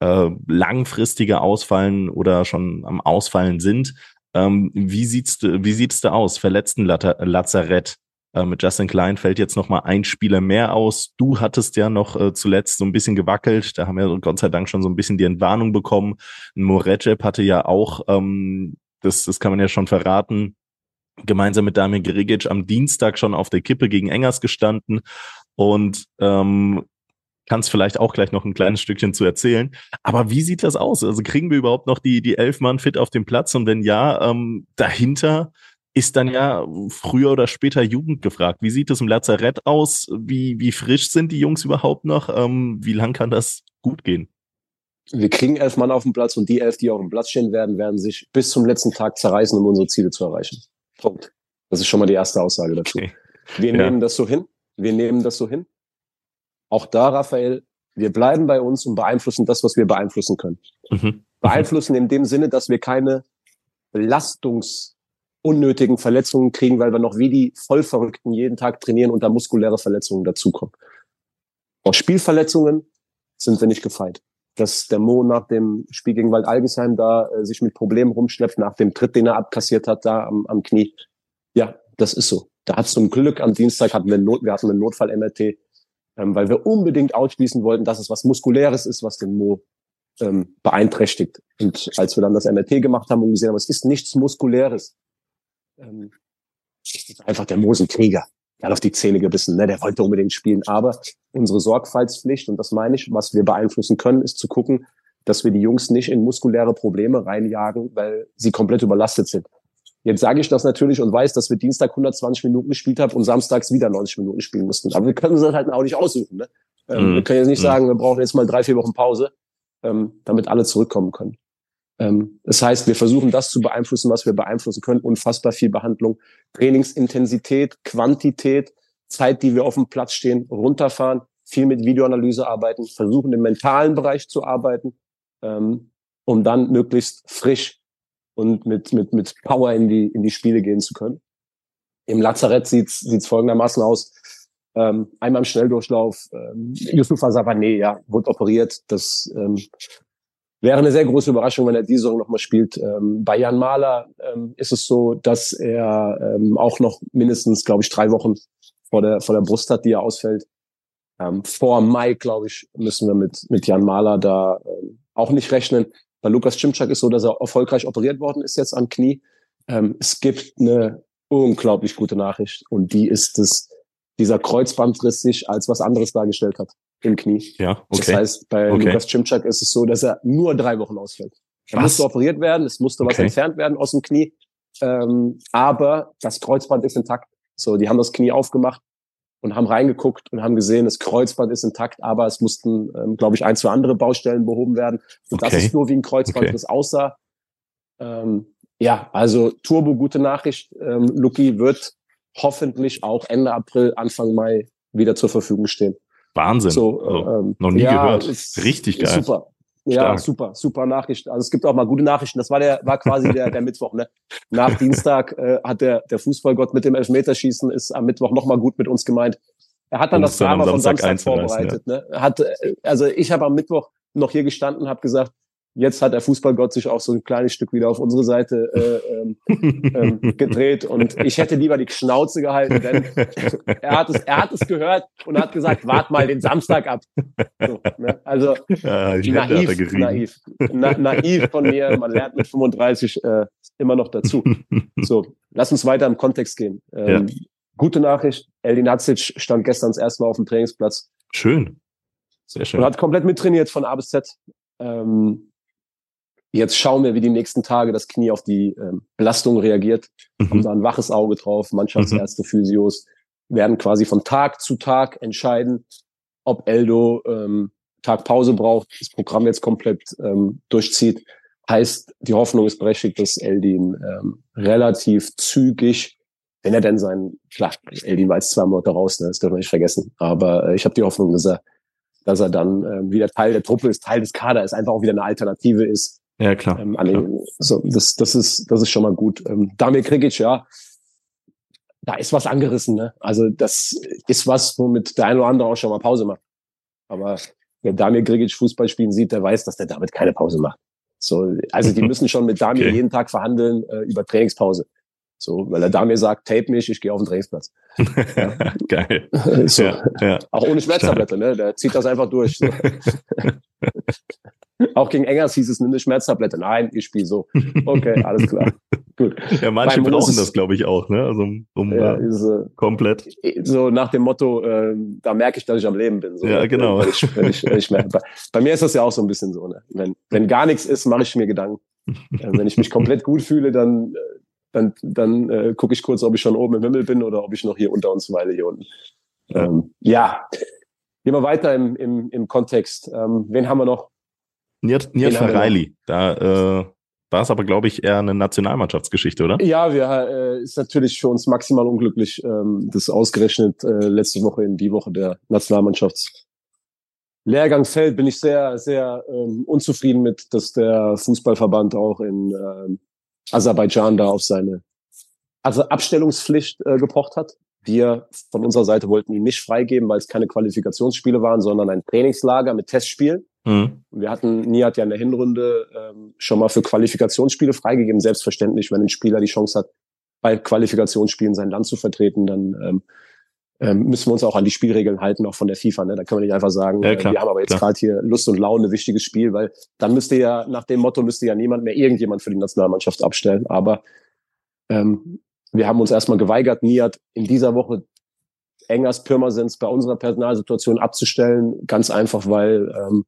äh, langfristiger ausfallen oder schon am Ausfallen sind. Ähm, wie sieht's, wie sieht's da aus? Verletzten Lazarett. Äh, mit Justin Klein fällt jetzt noch mal ein Spieler mehr aus. Du hattest ja noch äh, zuletzt so ein bisschen gewackelt. Da haben wir Gott sei Dank schon so ein bisschen die Entwarnung bekommen. Morecep hatte ja auch, ähm, das, das kann man ja schon verraten, gemeinsam mit Damir Gerigic am Dienstag schon auf der Kippe gegen Engers gestanden. Und ähm, kannst vielleicht auch gleich noch ein kleines Stückchen zu erzählen. Aber wie sieht das aus? Also kriegen wir überhaupt noch die, die elf Mann fit auf dem Platz? Und wenn ja, ähm, dahinter ist dann ja früher oder später Jugend gefragt. Wie sieht es im Lazarett aus? Wie, wie frisch sind die Jungs überhaupt noch? Ähm, wie lang kann das gut gehen? Wir kriegen elf Mann auf dem Platz und die elf, die auf dem Platz stehen werden, werden sich bis zum letzten Tag zerreißen, um unsere Ziele zu erreichen. Punkt. Das ist schon mal die erste Aussage dazu. Okay. Wir ja. nehmen das so hin. Wir nehmen das so hin. Auch da, Raphael, wir bleiben bei uns und beeinflussen das, was wir beeinflussen können. Mhm. Beeinflussen in dem Sinne, dass wir keine belastungsunnötigen Verletzungen kriegen, weil wir noch wie die Vollverrückten jeden Tag trainieren und da muskuläre Verletzungen dazukommen. Aus Spielverletzungen sind wir nicht gefeit. Dass der Mo nach dem Spiel gegen Wald Algesheim da äh, sich mit Problemen rumschleppt, nach dem Tritt, den er abkassiert hat, da am, am Knie. Ja, das ist so. Da hat zum Glück am Dienstag hatten wir, Not, wir hatten einen Notfall-MRT ähm, weil wir unbedingt ausschließen wollten, dass es was Muskuläres ist, was den Mo ähm, beeinträchtigt. Und als wir dann das MRT gemacht haben und gesehen haben, es ist nichts Muskuläres, ähm, einfach der Mosenkrieger. Der hat auf die Zähne gebissen, ne? der wollte unbedingt spielen. Aber unsere Sorgfaltspflicht, und das meine ich, was wir beeinflussen können, ist zu gucken, dass wir die Jungs nicht in muskuläre Probleme reinjagen, weil sie komplett überlastet sind. Jetzt sage ich das natürlich und weiß, dass wir Dienstag 120 Minuten gespielt haben und samstags wieder 90 Minuten spielen mussten. Aber wir können uns das halt auch nicht aussuchen. Ne? Ähm, mhm. Wir können jetzt nicht mhm. sagen, wir brauchen jetzt mal drei, vier Wochen Pause, ähm, damit alle zurückkommen können. Ähm, das heißt, wir versuchen das zu beeinflussen, was wir beeinflussen können. Unfassbar viel Behandlung, Trainingsintensität, Quantität, Zeit, die wir auf dem Platz stehen, runterfahren, viel mit Videoanalyse arbeiten, versuchen im mentalen Bereich zu arbeiten, ähm, um dann möglichst frisch und mit, mit, mit Power in die, in die Spiele gehen zu können. Im Lazarett sieht's sieht's folgendermaßen aus. Ähm, einmal im Schnelldurchlauf, ähm, Yusufa Savané, ja, wurde operiert. Das ähm, wäre eine sehr große Überraschung, wenn er diese Saison nochmal spielt. Ähm, bei Jan Mahler ähm, ist es so, dass er ähm, auch noch mindestens, glaube ich, drei Wochen vor der, vor der Brust hat, die er ausfällt. Ähm, vor Mai, glaube ich, müssen wir mit, mit Jan Mahler da ähm, auch nicht rechnen. Bei Lukas Cimczak ist so, dass er erfolgreich operiert worden ist jetzt am Knie. Ähm, es gibt eine unglaublich gute Nachricht und die ist, dass dieser Kreuzbandriss sich als was anderes dargestellt hat im Knie. Ja, okay. Das heißt, bei okay. Lukas Cimczak ist es so, dass er nur drei Wochen ausfällt. Er was? musste operiert werden, es musste okay. was entfernt werden aus dem Knie, ähm, aber das Kreuzband ist intakt. So, die haben das Knie aufgemacht und haben reingeguckt und haben gesehen, das Kreuzband ist intakt, aber es mussten, ähm, glaube ich, ein, zwei andere Baustellen behoben werden. Und okay. das ist nur wie ein Kreuzband, okay. das aussah. Ähm, ja, also Turbo, gute Nachricht. Ähm, Luki wird hoffentlich auch Ende April, Anfang Mai wieder zur Verfügung stehen. Wahnsinn. So, oh, ähm, noch nie ja, gehört. Ist, Richtig geil. Super. Ja, Stark. super, super Nachricht. Also es gibt auch mal gute Nachrichten. Das war der, war quasi der, der Mittwoch. Ne? Nach Dienstag äh, hat der, der Fußballgott mit dem Elfmeterschießen ist am Mittwoch nochmal gut mit uns gemeint. Er hat dann Und das Drama von Samstag vorbereitet. Ja. Ne? Hat, äh, also ich habe am Mittwoch noch hier gestanden, habe gesagt, Jetzt hat der Fußballgott sich auch so ein kleines Stück wieder auf unsere Seite äh, ähm, ähm, gedreht und ich hätte lieber die Schnauze gehalten, denn er hat es, er hat es gehört und hat gesagt, wart mal den Samstag ab. So, ne? Also ja, naiv, naiv, na, naiv von mir. Man lernt mit 35 äh, immer noch dazu. So, lass uns weiter im Kontext gehen. Ähm, ja. Gute Nachricht: Eldin Hatzic stand gestern das erste Mal auf dem Trainingsplatz. Schön. Sehr schön. Und hat komplett mittrainiert von A bis Z. Ähm, Jetzt schauen wir, wie die nächsten Tage das Knie auf die ähm, Belastung reagiert. Mhm. Haben da ein waches Auge drauf. Mannschaftsärzte, mhm. Physios werden quasi von Tag zu Tag entscheiden, ob Eldo ähm, Tag Pause braucht, das Programm jetzt komplett ähm, durchzieht Heißt, die Hoffnung ist berechtigt, dass Eldin ähm, relativ zügig, wenn er denn sein, klar, Eldin war jetzt zwei Monate raus, ne, das dürfen wir nicht vergessen, aber äh, ich habe die Hoffnung, dass er, dass er dann ähm, wieder Teil der Truppe ist, Teil des Kader ist, einfach auch wieder eine Alternative ist. Ja, klar. Ähm, den, so, das, das, ist, das ist schon mal gut. Ähm, Damir Krigic, ja, da ist was angerissen. Ne? Also das ist was, womit der eine oder andere auch schon mal Pause macht. Aber wer Damir Grigic Fußball spielen sieht, der weiß, dass der damit keine Pause macht. So, also die müssen schon mit Damir okay. jeden Tag verhandeln äh, über Trainingspause. So, weil er Damir sagt, tape mich, ich gehe auf den Trainingsplatz. Ja. Geil. So. Ja, ja. Auch ohne Schmerztablette, ne? Der zieht das einfach durch. So. Auch gegen Engers hieß es, nimm eine Schmerztablette. Nein, ich spiele so. Okay, alles klar. Gut. Ja, manche Beim brauchen das, glaube ich, auch, ne? Also um ja, äh, diese, komplett. So nach dem Motto, äh, da merke ich, dass ich am Leben bin. So, ja, genau. Wenn ich, wenn ich, wenn ich merke. Bei, bei, mir ist das ja auch so ein bisschen so, ne? Wenn, wenn gar nichts ist, mache ich mir Gedanken. äh, wenn ich mich komplett gut fühle, dann, äh, dann, dann äh, gucke ich kurz, ob ich schon oben im Himmel bin oder ob ich noch hier unter uns weile hier unten. Ähm, ja. Gehen wir weiter im, im, im Kontext. Ähm, wen haben wir noch? Niert, Niert Fareili, da äh, war es aber, glaube ich, eher eine Nationalmannschaftsgeschichte, oder? Ja, wir äh, ist natürlich für uns maximal unglücklich, ähm, das ausgerechnet äh, letzte Woche in die Woche der Nationalmannschaftslehrgang fällt. Bin ich sehr, sehr ähm, unzufrieden mit, dass der Fußballverband auch in äh, Aserbaidschan da auf seine also Abstellungspflicht äh, gepocht hat. Wir von unserer Seite wollten ihn nicht freigeben, weil es keine Qualifikationsspiele waren, sondern ein Trainingslager mit Testspielen. Mhm. Wir hatten Nihat ja in der Hinrunde ähm, schon mal für Qualifikationsspiele freigegeben. Selbstverständlich, wenn ein Spieler die Chance hat, bei Qualifikationsspielen sein Land zu vertreten, dann ähm, ähm, müssen wir uns auch an die Spielregeln halten, auch von der FIFA. Ne? Da können wir nicht einfach sagen, ja, klar, wir haben aber jetzt gerade hier Lust und Laune, wichtiges Spiel, weil dann müsste ja, nach dem Motto müsste ja niemand mehr irgendjemand für die Nationalmannschaft abstellen. Aber ähm, wir haben uns erstmal geweigert, Niat in dieser Woche Engers Pirmasens bei unserer Personalsituation abzustellen. Ganz einfach, weil ähm,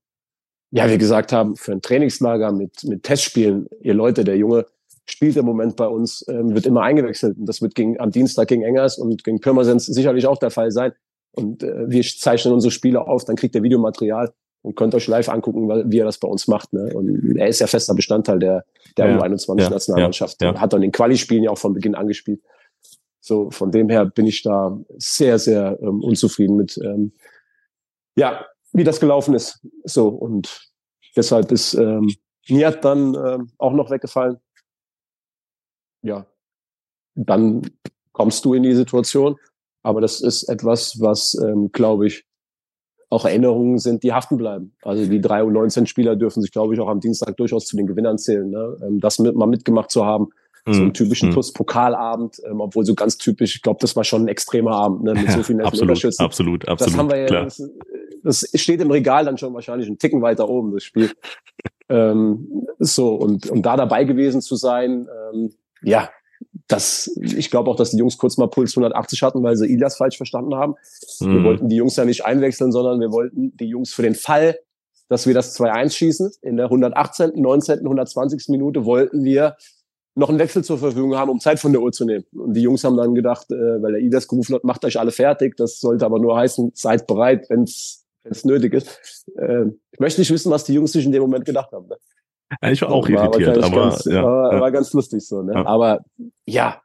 ja, wir gesagt haben, für ein Trainingslager mit, mit Testspielen, ihr Leute, der Junge spielt im Moment bei uns, ähm, wird immer eingewechselt. Und das wird gegen, am Dienstag gegen Engers und gegen Pirmasens sicherlich auch der Fall sein. Und äh, wir zeichnen unsere Spiele auf, dann kriegt ihr Videomaterial und könnt euch live angucken, wie er das bei uns macht. Ne? Und er ist ja fester Bestandteil der, der ja, U21-Nationalmannschaft. Ja, ja, Hat dann den Quali-Spielen ja auch von Beginn angespielt. So, von dem her bin ich da sehr, sehr ähm, unzufrieden mit, ähm, ja, wie das gelaufen ist. So, und deshalb ist ähm, Niat dann ähm, auch noch weggefallen. Ja, dann kommst du in die Situation. Aber das ist etwas, was, ähm, glaube ich, auch Erinnerungen sind, die haften bleiben. Also die drei U19-Spieler dürfen sich, glaube ich, auch am Dienstag durchaus zu den Gewinnern zählen. Ne? Ähm, das mit, mal mitgemacht zu haben, mhm. so einen typischen mhm. Pokalabend, ähm, obwohl so ganz typisch, ich glaube, das war schon ein extremer Abend ne? mit so vielen absolut, absolut, absolut. Das haben wir ja, das, das steht im Regal dann schon wahrscheinlich einen Ticken weiter oben, das Spiel. ähm, so, und, und da dabei gewesen zu sein, ähm, ja, das, ich glaube auch, dass die Jungs kurz mal Puls 180 hatten, weil sie Ilias falsch verstanden haben. Mhm. Wir wollten die Jungs ja nicht einwechseln, sondern wir wollten die Jungs für den Fall, dass wir das 2-1 schießen, in der 118., 19., 120. Minute wollten wir noch einen Wechsel zur Verfügung haben, um Zeit von der Uhr zu nehmen. Und die Jungs haben dann gedacht, äh, weil der Ilias gerufen hat, macht euch alle fertig. Das sollte aber nur heißen, seid bereit, wenn es nötig ist. Äh, ich möchte nicht wissen, was die Jungs sich in dem Moment gedacht haben. Ne? Ich war auch war irritiert, aber ganz, ja, war, ja. war, ganz lustig so. Ne? Ja. Aber ja,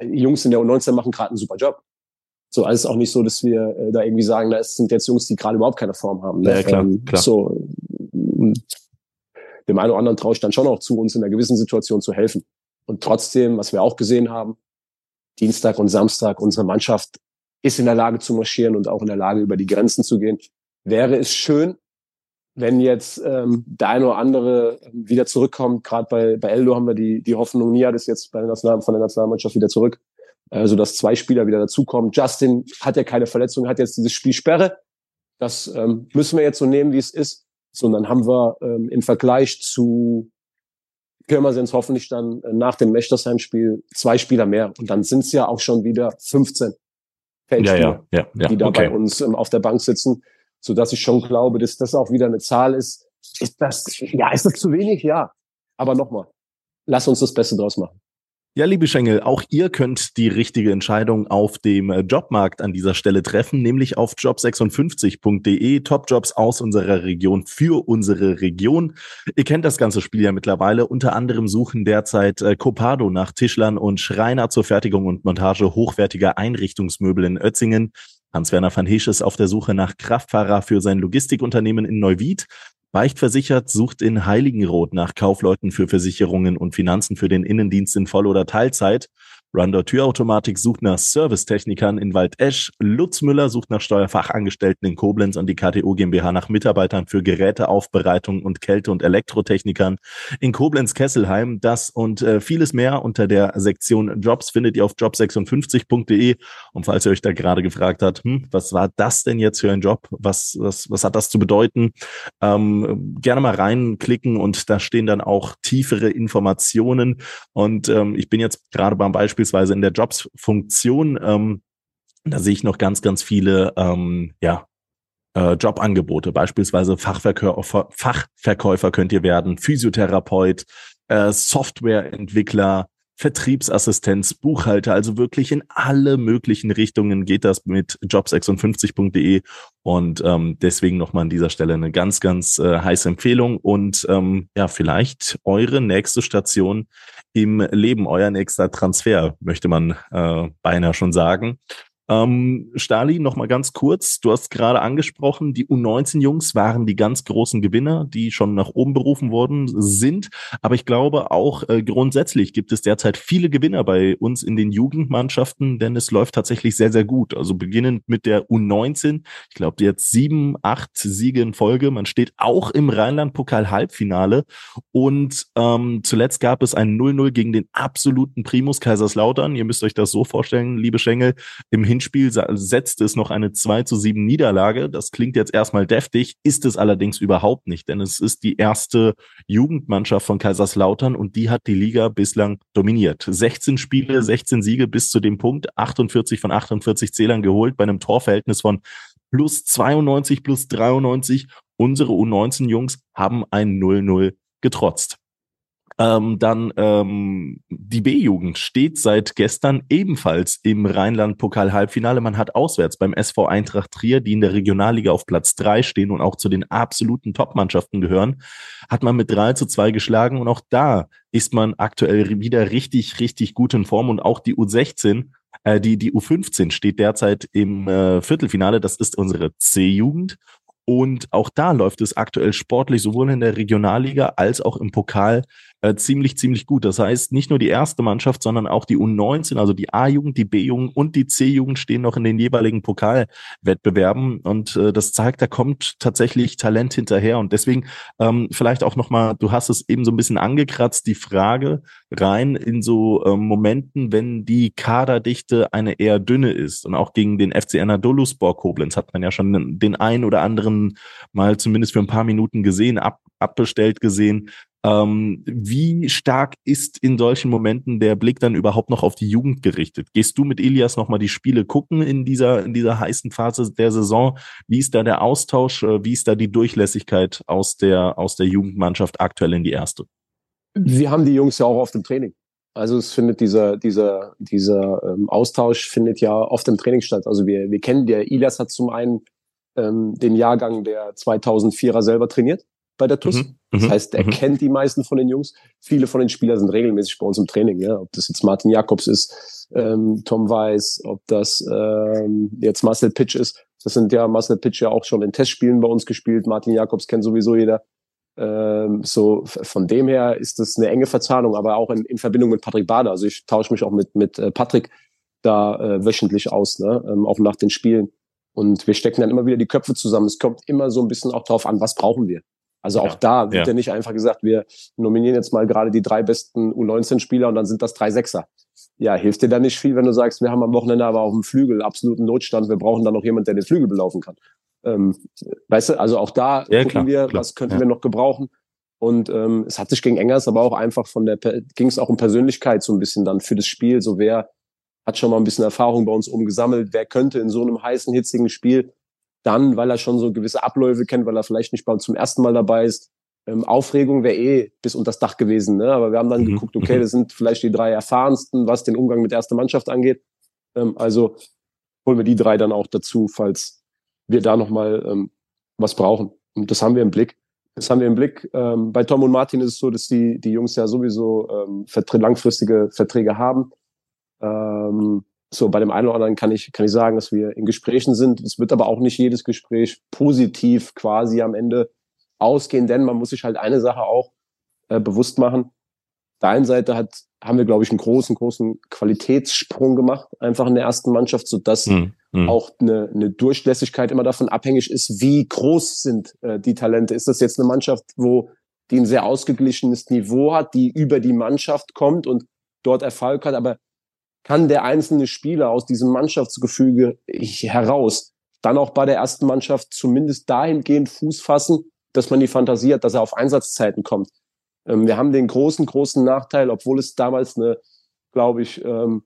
Jungs in der U19 machen gerade einen super Job. So, also es ist auch nicht so, dass wir äh, da irgendwie sagen, da sind jetzt Jungs, die gerade überhaupt keine Form haben. Ne? Ja, klar, ähm, klar. So, dem einen oder anderen traue ich dann schon auch zu, uns in einer gewissen Situation zu helfen. Und trotzdem, was wir auch gesehen haben, Dienstag und Samstag, unsere Mannschaft ist in der Lage zu marschieren und auch in der Lage, über die Grenzen zu gehen. Wäre es schön, wenn jetzt ähm, der eine oder andere wieder zurückkommt, gerade bei, bei Eldo haben wir die, die Hoffnung, Nia ist jetzt bei der National, von der Nationalmannschaft wieder zurück, äh, dass zwei Spieler wieder dazukommen. Justin hat ja keine Verletzung, hat jetzt dieses Spiel Sperre. Das ähm, müssen wir jetzt so nehmen, wie es ist. So, und dann haben wir ähm, im Vergleich zu Pirmasens hoffentlich dann äh, nach dem Mechtersheim-Spiel zwei Spieler mehr. Und dann sind es ja auch schon wieder 15 Feldspieler, ja, ja, ja, ja. die da okay. bei uns ähm, auf der Bank sitzen so dass ich schon glaube, dass das auch wieder eine Zahl ist. Ist das, ja, ist das zu wenig? Ja. Aber nochmal, lass uns das Beste draus machen. Ja, liebe Schengel, auch ihr könnt die richtige Entscheidung auf dem äh, Jobmarkt an dieser Stelle treffen, nämlich auf job56.de, Topjobs aus unserer Region für unsere Region. Ihr kennt das ganze Spiel ja mittlerweile. Unter anderem suchen derzeit äh, Copado nach Tischlern und Schreiner zur Fertigung und Montage hochwertiger Einrichtungsmöbel in Ötzingen. Hans-Werner van Heesch ist auf der Suche nach Kraftfahrer für sein Logistikunternehmen in Neuwied. Beichtversichert sucht in Heiligenroth nach Kaufleuten für Versicherungen und Finanzen für den Innendienst in Voll- oder Teilzeit. Rundor Türautomatik sucht nach Servicetechnikern in Waldesch. Lutz Müller sucht nach Steuerfachangestellten in Koblenz und die KTO GmbH nach Mitarbeitern für Geräteaufbereitung und Kälte- und Elektrotechnikern. In Koblenz-Kesselheim das und äh, vieles mehr unter der Sektion Jobs findet ihr auf job56.de. Und falls ihr euch da gerade gefragt habt, hm, was war das denn jetzt für ein Job? Was, was, was hat das zu bedeuten? Ähm, gerne mal reinklicken und da stehen dann auch tiefere Informationen. Und ähm, ich bin jetzt gerade beim Beispiel beispielsweise in der Jobs-Funktion, ähm, da sehe ich noch ganz, ganz viele ähm, ja, äh, Jobangebote. Beispielsweise Fachverkäufer, Fachverkäufer könnt ihr werden, Physiotherapeut, äh, Softwareentwickler, Vertriebsassistenz, Buchhalter, also wirklich in alle möglichen Richtungen geht das mit job56.de und ähm, deswegen nochmal an dieser Stelle eine ganz, ganz äh, heiße Empfehlung. Und ähm, ja, vielleicht eure nächste Station im Leben, euer nächster Transfer, möchte man äh, beinahe schon sagen. Ähm, Stali, noch mal ganz kurz. Du hast gerade angesprochen, die U19-Jungs waren die ganz großen Gewinner, die schon nach oben berufen worden sind. Aber ich glaube auch äh, grundsätzlich gibt es derzeit viele Gewinner bei uns in den Jugendmannschaften, denn es läuft tatsächlich sehr, sehr gut. Also beginnend mit der U19. Ich glaube, jetzt sieben, acht Siege in Folge. Man steht auch im Rheinland-Pokal-Halbfinale. Und ähm, zuletzt gab es ein 0-0 gegen den absoluten Primus Kaiserslautern. Ihr müsst euch das so vorstellen, liebe Schengel. Im Hinspiel setzte es noch eine 2 zu 7 Niederlage. Das klingt jetzt erstmal deftig, ist es allerdings überhaupt nicht, denn es ist die erste Jugendmannschaft von Kaiserslautern und die hat die Liga bislang dominiert. 16 Spiele, 16 Siege bis zu dem Punkt, 48 von 48 Zählern geholt bei einem Torverhältnis von plus 92 plus 93. Unsere U19-Jungs haben ein 0-0 getrotzt. Ähm, dann ähm, die B-Jugend steht seit gestern ebenfalls im Rheinland-Pokal-Halbfinale. Man hat auswärts beim SV Eintracht Trier, die in der Regionalliga auf Platz drei stehen und auch zu den absoluten Top-Mannschaften gehören, hat man mit 3 zu 2 geschlagen. Und auch da ist man aktuell wieder richtig, richtig gut in Form. Und auch die U16 äh, die, die U15 steht derzeit im äh, Viertelfinale. Das ist unsere C-Jugend. Und auch da läuft es aktuell sportlich sowohl in der Regionalliga als auch im Pokal äh, ziemlich, ziemlich gut. Das heißt, nicht nur die erste Mannschaft, sondern auch die U19, also die A-Jugend, die B-Jugend und die C-Jugend stehen noch in den jeweiligen Pokalwettbewerben. Und äh, das zeigt, da kommt tatsächlich Talent hinterher. Und deswegen ähm, vielleicht auch nochmal, du hast es eben so ein bisschen angekratzt, die Frage rein in so ähm, Momenten, wenn die Kaderdichte eine eher dünne ist. Und auch gegen den FC Anadoluspor Koblenz hat man ja schon den einen oder anderen mal zumindest für ein paar Minuten gesehen, ab, abbestellt gesehen. Ähm, wie stark ist in solchen Momenten der Blick dann überhaupt noch auf die Jugend gerichtet? Gehst du mit Elias nochmal die Spiele gucken in dieser, in dieser heißen Phase der Saison? Wie ist da der Austausch? Äh, wie ist da die Durchlässigkeit aus der, aus der Jugendmannschaft aktuell in die erste? Wir haben die Jungs ja auch oft im Training. Also es findet dieser, dieser, dieser ähm, Austausch findet ja oft im Training statt. Also wir, wir kennen, der Elias hat zum einen ähm, den Jahrgang der 2004er selber trainiert bei der TUS. Mhm. Das mhm, heißt, er mhm. kennt die meisten von den Jungs. Viele von den Spielern sind regelmäßig bei uns im Training. Ja? Ob das jetzt Martin Jakobs ist, ähm, Tom Weiß, ob das ähm, jetzt Marcel Pitch ist. Das sind ja Marcel Pitch ja auch schon in Testspielen bei uns gespielt. Martin Jakobs kennt sowieso jeder. Ähm, so von dem her ist das eine enge Verzahnung, aber auch in, in Verbindung mit Patrick Bader. Also ich tausche mich auch mit mit äh, Patrick da äh, wöchentlich aus, ne? ähm, auch nach den Spielen. Und wir stecken dann immer wieder die Köpfe zusammen. Es kommt immer so ein bisschen auch drauf an, was brauchen wir. Also auch ja, da wird ja. nicht einfach gesagt, wir nominieren jetzt mal gerade die drei besten U19-Spieler und dann sind das drei Sechser. Ja, hilft dir da nicht viel, wenn du sagst, wir haben am Wochenende aber auf dem Flügel absoluten Notstand, wir brauchen dann noch jemand, der den Flügel belaufen kann. Ähm, weißt du, also auch da ja, gucken klar, wir, klar. was könnten wir noch gebrauchen. Und ähm, es hat sich gegen Engers, aber auch einfach von der, ging es auch um Persönlichkeit so ein bisschen dann für das Spiel. So wer hat schon mal ein bisschen Erfahrung bei uns oben gesammelt, wer könnte in so einem heißen, hitzigen Spiel dann, weil er schon so gewisse Abläufe kennt, weil er vielleicht nicht mal zum ersten Mal dabei ist, Ähm, Aufregung wäre eh bis unter das Dach gewesen, ne? aber wir haben dann mhm. geguckt, okay, mhm. das sind vielleicht die drei erfahrensten, was den Umgang mit der ersten Mannschaft angeht. Ähm, also holen wir die drei dann auch dazu, falls wir da nochmal ähm, was brauchen. Und das haben wir im Blick. Das haben wir im Blick. Ähm, bei Tom und Martin ist es so, dass die, die Jungs ja sowieso ähm, langfristige Verträge haben. Ähm, so, bei dem einen oder anderen kann ich, kann ich sagen, dass wir in Gesprächen sind. Es wird aber auch nicht jedes Gespräch positiv quasi am Ende ausgehen, denn man muss sich halt eine Sache auch äh, bewusst machen. Auf der einen Seite hat, haben wir, glaube ich, einen großen, großen Qualitätssprung gemacht, einfach in der ersten Mannschaft, sodass mhm. auch eine, eine Durchlässigkeit immer davon abhängig ist, wie groß sind äh, die Talente. Ist das jetzt eine Mannschaft, wo die ein sehr ausgeglichenes Niveau hat, die über die Mannschaft kommt und dort Erfolg hat, aber kann der einzelne Spieler aus diesem Mannschaftsgefüge heraus dann auch bei der ersten Mannschaft zumindest dahingehend Fuß fassen, dass man die Fantasie hat, dass er auf Einsatzzeiten kommt. Ähm, wir haben den großen, großen Nachteil, obwohl es damals eine, glaube ich, ähm,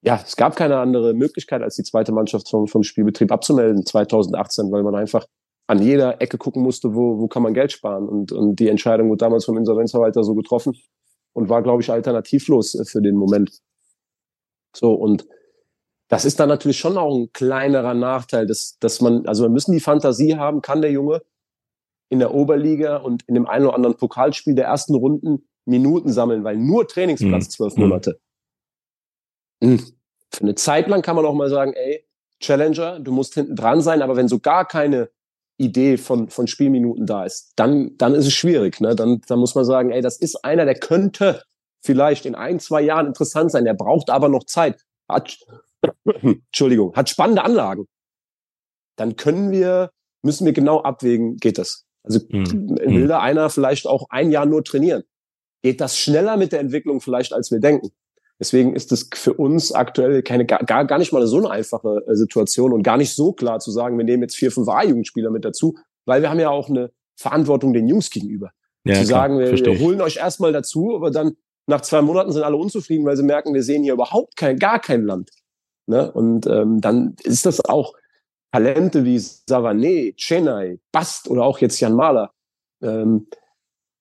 ja, es gab keine andere Möglichkeit, als die zweite Mannschaft vom, vom Spielbetrieb abzumelden 2018, weil man einfach an jeder Ecke gucken musste, wo, wo kann man Geld sparen. Und, und die Entscheidung wurde damals vom Insolvenzverwalter so getroffen und war, glaube ich, alternativlos für den Moment. So, und das ist dann natürlich schon auch ein kleinerer Nachteil, dass, dass man, also wir müssen die Fantasie haben, kann der Junge in der Oberliga und in dem einen oder anderen Pokalspiel der ersten Runden Minuten sammeln, weil nur Trainingsplatz mhm. zwölf Monate. Mhm. Für eine Zeit lang kann man auch mal sagen, ey, Challenger, du musst hinten dran sein, aber wenn so gar keine Idee von, von Spielminuten da ist, dann, dann ist es schwierig. Ne? Dann, dann muss man sagen, ey, das ist einer, der könnte vielleicht in ein, zwei Jahren interessant sein, der braucht aber noch Zeit. Hat, Entschuldigung, hat spannende Anlagen. Dann können wir, müssen wir genau abwägen, geht das? Also mhm. will da einer vielleicht auch ein Jahr nur trainieren? Geht das schneller mit der Entwicklung vielleicht, als wir denken? Deswegen ist es für uns aktuell keine, gar, gar nicht mal so eine einfache äh, Situation und gar nicht so klar zu sagen, wir nehmen jetzt vier, fünf A-Jugendspieler mit dazu, weil wir haben ja auch eine Verantwortung den Jungs gegenüber. Ja, zu klar, sagen, wir, wir holen euch erstmal dazu, aber dann nach zwei Monaten sind alle unzufrieden, weil sie merken, wir sehen hier überhaupt kein, gar kein Land. Ne? Und ähm, dann ist das auch Talente wie Savané, Chennai, Bast oder auch jetzt Jan Mahler. Ähm,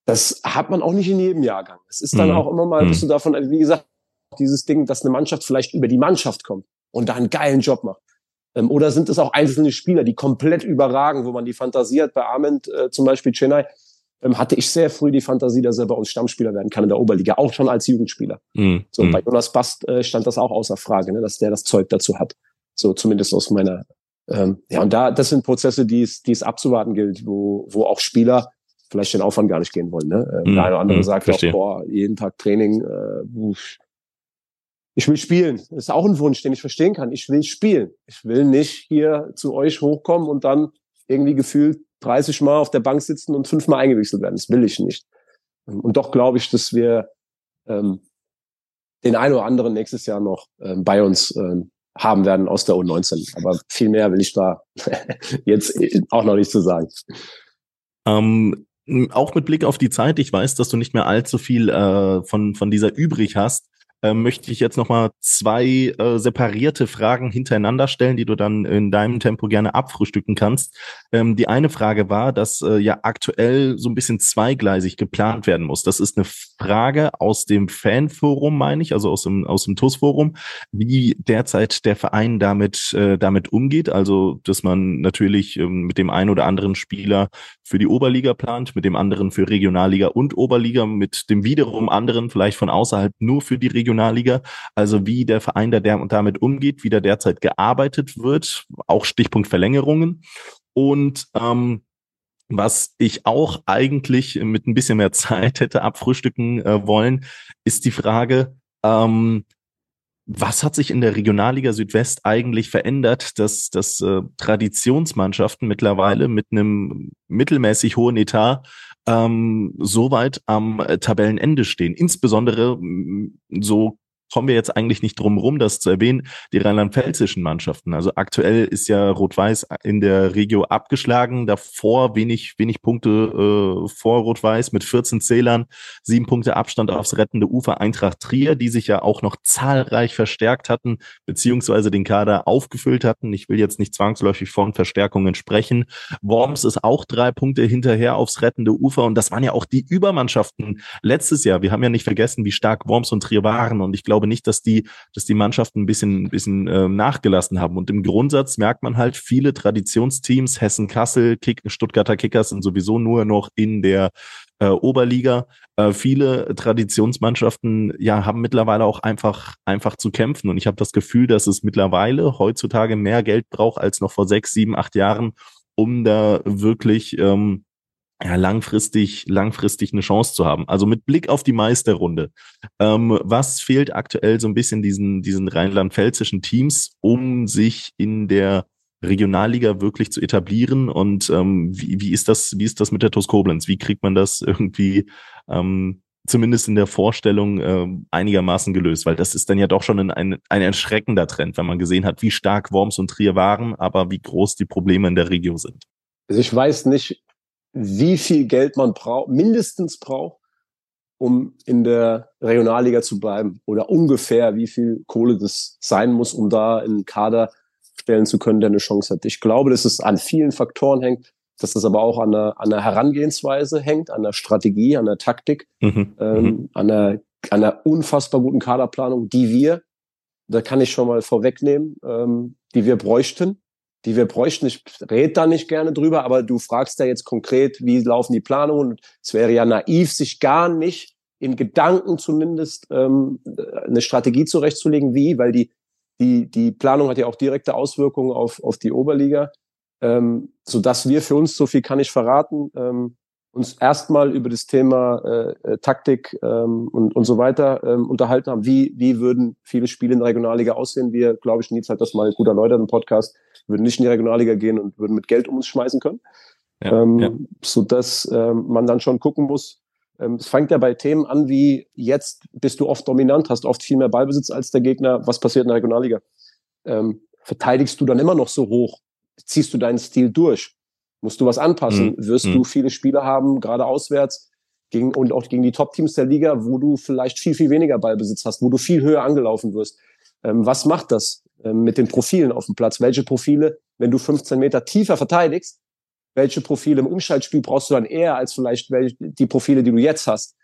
das hat man auch nicht in jedem Jahrgang. Es ist dann mhm. auch immer mal, bist mhm. du davon, wie gesagt, dieses Ding, dass eine Mannschaft vielleicht über die Mannschaft kommt und da einen geilen Job macht? Ähm, oder sind es auch einzelne Spieler, die komplett überragen, wo man die Fantasie hat? Bei Arment äh, zum Beispiel Chennai hatte ich sehr früh die Fantasie, dass er bei uns Stammspieler werden kann in der Oberliga, auch schon als Jugendspieler. Mhm. So, bei Jonas Bast äh, stand das auch außer Frage, ne, dass der das Zeug dazu hat. So zumindest aus meiner ähm, ja, und da, das sind Prozesse, die es, die es abzuwarten gilt, wo, wo auch Spieler vielleicht den Aufwand gar nicht gehen wollen. Ne? Ähm, der eine oder andere mm, sagt auch, boah, jeden Tag Training, äh, ich will spielen. Das ist auch ein Wunsch, den ich verstehen kann. Ich will spielen. Ich will nicht hier zu euch hochkommen und dann irgendwie gefühlt 30 Mal auf der Bank sitzen und fünfmal eingewechselt werden. Das will ich nicht. Und doch glaube ich, dass wir ähm, den einen oder anderen nächstes Jahr noch ähm, bei uns ähm, haben werden aus der U19. Aber viel mehr will ich da jetzt auch noch nicht zu sagen. Ähm, auch mit Blick auf die Zeit, ich weiß, dass du nicht mehr allzu viel äh, von, von dieser übrig hast äh, möchte ich jetzt nochmal zwei äh, separierte Fragen hintereinander stellen, die du dann in deinem Tempo gerne abfrühstücken kannst. Ähm, die eine Frage war, dass äh, ja aktuell so ein bisschen zweigleisig geplant werden muss. Das ist eine Frage aus dem Fanforum, meine ich, also aus dem, aus dem TUS-Forum, wie derzeit der Verein damit, äh, damit umgeht. Also, dass man natürlich ähm, mit dem einen oder anderen Spieler für die Oberliga plant, mit dem anderen für Regionalliga und Oberliga, mit dem wiederum anderen vielleicht von außerhalb nur für die Regionalliga. Also wie der Verein da damit umgeht, wie da derzeit gearbeitet wird, auch Stichpunkt Verlängerungen. Und ähm, was ich auch eigentlich mit ein bisschen mehr Zeit hätte abfrühstücken äh, wollen, ist die Frage, ähm, was hat sich in der Regionalliga Südwest eigentlich verändert, dass, dass äh, Traditionsmannschaften mittlerweile mit einem mittelmäßig hohen Etat ähm, so weit am äh, Tabellenende stehen? Insbesondere so kommen wir jetzt eigentlich nicht drum rum, das zu erwähnen, die rheinland-pfälzischen Mannschaften. Also aktuell ist ja Rot-Weiß in der Regio abgeschlagen, davor wenig, wenig Punkte äh, vor Rot-Weiß mit 14 Zählern, sieben Punkte Abstand aufs rettende Ufer Eintracht Trier, die sich ja auch noch zahlreich verstärkt hatten, beziehungsweise den Kader aufgefüllt hatten. Ich will jetzt nicht zwangsläufig von Verstärkungen sprechen. Worms ist auch drei Punkte hinterher aufs rettende Ufer und das waren ja auch die Übermannschaften letztes Jahr. Wir haben ja nicht vergessen, wie stark Worms und Trier waren und ich glaube nicht, dass die, dass die Mannschaften ein bisschen, ein bisschen äh, nachgelassen haben. Und im Grundsatz merkt man halt, viele Traditionsteams, Hessen, Kassel, Kick, Stuttgarter Kickers sind sowieso nur noch in der äh, Oberliga. Äh, viele Traditionsmannschaften ja haben mittlerweile auch einfach einfach zu kämpfen und ich habe das Gefühl, dass es mittlerweile heutzutage mehr Geld braucht als noch vor sechs, sieben, acht Jahren, um da wirklich ähm, ja, langfristig, langfristig eine Chance zu haben. Also mit Blick auf die Meisterrunde. Ähm, was fehlt aktuell so ein bisschen diesen, diesen rheinland-pfälzischen Teams, um sich in der Regionalliga wirklich zu etablieren? Und ähm, wie, wie ist das, wie ist das mit der TuS Koblenz? Wie kriegt man das irgendwie ähm, zumindest in der Vorstellung äh, einigermaßen gelöst, weil das ist dann ja doch schon ein, ein, ein erschreckender Trend, wenn man gesehen hat, wie stark Worms und Trier waren, aber wie groß die Probleme in der Region sind. Also ich weiß nicht, wie viel Geld man braucht, mindestens braucht, um in der Regionalliga zu bleiben oder ungefähr wie viel Kohle das sein muss, um da einen Kader stellen zu können, der eine Chance hat. Ich glaube, dass es an vielen Faktoren hängt, dass es aber auch an der, an der Herangehensweise hängt, an der Strategie, an der Taktik, mhm. ähm, mhm. an, der, an der unfassbar guten Kaderplanung, die wir, da kann ich schon mal vorwegnehmen, ähm, die wir bräuchten, die wir bräuchten. Ich rede da nicht gerne drüber, aber du fragst ja jetzt konkret, wie laufen die Planungen. Es wäre ja naiv, sich gar nicht in Gedanken zumindest ähm, eine Strategie zurechtzulegen, wie, weil die, die, die Planung hat ja auch direkte Auswirkungen auf, auf die Oberliga, ähm, so dass wir für uns, so viel kann ich verraten, ähm, uns erstmal über das Thema äh, äh, Taktik ähm, und, und so weiter ähm, unterhalten haben. Wie, wie würden viele Spiele in der Regionalliga aussehen? Wir, glaube ich, Nils hat das mal guter Leute im Podcast, würden nicht in die Regionalliga gehen und würden mit Geld um uns schmeißen können. Ja, ähm, ja. So dass ähm, man dann schon gucken muss. Ähm, es fängt ja bei Themen an, wie jetzt bist du oft dominant, hast oft viel mehr Ballbesitz als der Gegner. Was passiert in der Regionalliga? Ähm, verteidigst du dann immer noch so hoch? Ziehst du deinen Stil durch? Musst du was anpassen? Mhm. Wirst mhm. du viele Spieler haben, gerade auswärts, gegen, und auch gegen die Top-Teams der Liga, wo du vielleicht viel, viel weniger Ballbesitz hast, wo du viel höher angelaufen wirst. Ähm, was macht das mit den Profilen auf dem Platz? Welche Profile, wenn du 15 Meter tiefer verteidigst, welche Profile im Umschaltspiel brauchst du dann eher als vielleicht die Profile, die du jetzt hast?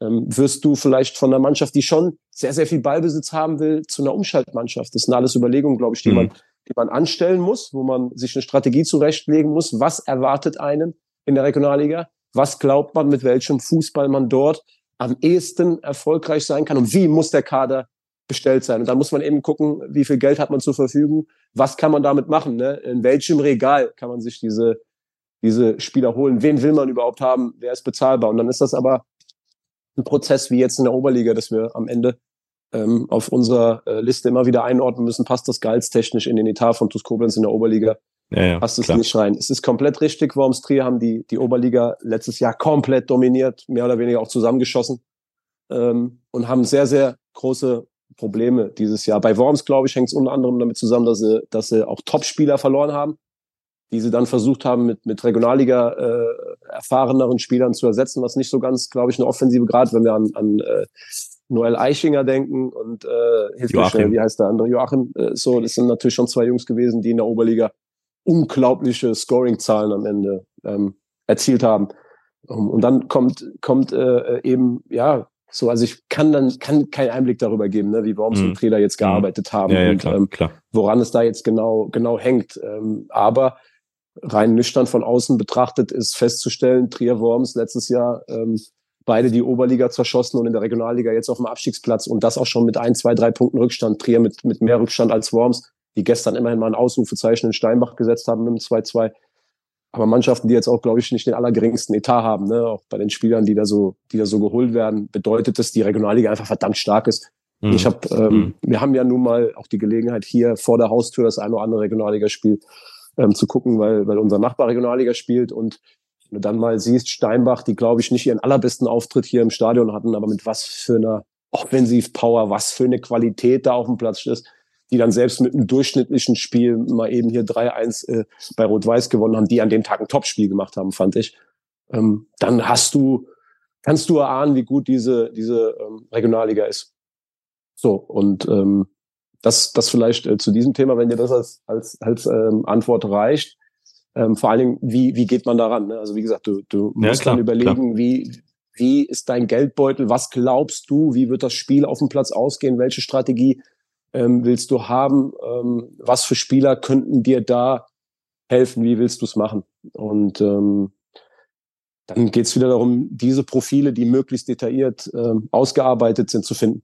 Ähm, wirst du vielleicht von einer Mannschaft, die schon sehr, sehr viel Ballbesitz haben will, zu einer Umschaltmannschaft? Das sind alles Überlegungen, glaube ich, die mhm. man die man anstellen muss, wo man sich eine Strategie zurechtlegen muss. Was erwartet einen in der Regionalliga? Was glaubt man, mit welchem Fußball man dort am ehesten erfolgreich sein kann? Und wie muss der Kader bestellt sein? Und dann muss man eben gucken, wie viel Geld hat man zur Verfügung? Was kann man damit machen? Ne? In welchem Regal kann man sich diese, diese Spieler holen? Wen will man überhaupt haben? Wer ist bezahlbar? Und dann ist das aber ein Prozess wie jetzt in der Oberliga, dass wir am Ende ähm, auf unserer äh, Liste immer wieder einordnen müssen, passt das gehaltstechnisch in den Etat von TuS Koblenz in der Oberliga? Ja, ja, passt es nicht rein. Es ist komplett richtig, Worms Trier haben die, die Oberliga letztes Jahr komplett dominiert, mehr oder weniger auch zusammengeschossen ähm, und haben sehr, sehr große Probleme dieses Jahr. Bei Worms, glaube ich, hängt es unter anderem damit zusammen, dass sie, dass sie auch Top-Spieler verloren haben, die sie dann versucht haben, mit, mit Regionalliga äh, erfahreneren Spielern zu ersetzen, was nicht so ganz, glaube ich, eine Offensive, gerade wenn wir an, an äh, Noel Eichinger denken und äh, mir schnell, wie heißt der andere? Joachim. Äh, so, das sind natürlich schon zwei Jungs gewesen, die in der Oberliga unglaubliche Scoring-Zahlen am Ende ähm, erzielt haben. Um, und dann kommt kommt äh, eben ja so, also ich kann dann kann keinen Einblick darüber geben, ne, wie Worms mhm. und Trainer jetzt mhm. gearbeitet haben ja, ja, und klar, ähm, klar. woran es da jetzt genau genau hängt. Ähm, aber rein nüchtern von außen betrachtet ist festzustellen, Trier Worms letztes Jahr ähm, beide die Oberliga zerschossen und in der Regionalliga jetzt auf dem Abstiegsplatz und das auch schon mit ein, zwei, drei Punkten Rückstand. Trier mit, mit mehr Rückstand als Worms, die gestern immerhin mal ein Ausrufezeichen in Steinbach gesetzt haben mit dem 2-2. Aber Mannschaften, die jetzt auch, glaube ich, nicht den allergeringsten Etat haben, ne? auch bei den Spielern, die da so, die da so geholt werden, bedeutet das, die Regionalliga einfach verdammt stark ist. Mhm. Ich habe, ähm, mhm. wir haben ja nun mal auch die Gelegenheit, hier vor der Haustür das eine oder andere Regionalligaspiel ähm, zu gucken, weil, weil unser Nachbar Regionalliga spielt und wenn du dann mal siehst, Steinbach, die glaube ich nicht ihren allerbesten Auftritt hier im Stadion hatten, aber mit was für einer Offensivpower, was für eine Qualität da auf dem Platz ist, die dann selbst mit einem durchschnittlichen Spiel mal eben hier 3-1 äh, bei Rot-Weiß gewonnen haben, die an dem Tag ein Topspiel gemacht haben, fand ich. Ähm, dann hast du, kannst du erahnen, wie gut diese, diese ähm, Regionalliga ist. So, und ähm, das, das vielleicht äh, zu diesem Thema, wenn dir das als, als, als ähm, Antwort reicht. Ähm, vor allen Dingen, wie, wie geht man daran? Ne? Also wie gesagt, du, du ja, musst klar, dann überlegen, klar. wie, wie ist dein Geldbeutel? Was glaubst du? Wie wird das Spiel auf dem Platz ausgehen? Welche Strategie ähm, willst du haben? Ähm, was für Spieler könnten dir da helfen? Wie willst du es machen? Und ähm, dann geht es wieder darum, diese Profile, die möglichst detailliert ähm, ausgearbeitet sind, zu finden.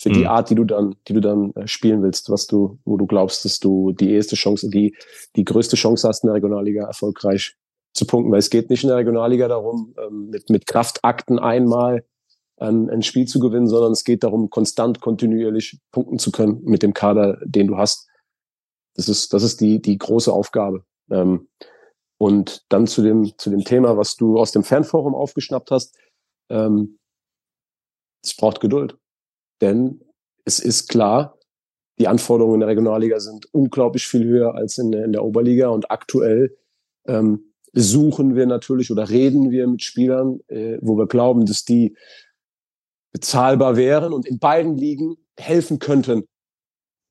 Für mhm. die Art, die du dann, die du dann äh, spielen willst, was du, wo du glaubst, dass du die erste Chance, die, die größte Chance hast, in der Regionalliga erfolgreich zu punkten, weil es geht nicht in der Regionalliga darum, ähm, mit, mit Kraftakten einmal ein, ein Spiel zu gewinnen, sondern es geht darum, konstant, kontinuierlich punkten zu können mit dem Kader, den du hast. Das ist, das ist die, die große Aufgabe. Ähm, und dann zu dem, zu dem Thema, was du aus dem Fanforum aufgeschnappt hast. Ähm, es braucht Geduld. Denn es ist klar, die Anforderungen in der Regionalliga sind unglaublich viel höher als in, in der Oberliga. Und aktuell ähm, suchen wir natürlich oder reden wir mit Spielern, äh, wo wir glauben, dass die bezahlbar wären und in beiden Ligen helfen könnten.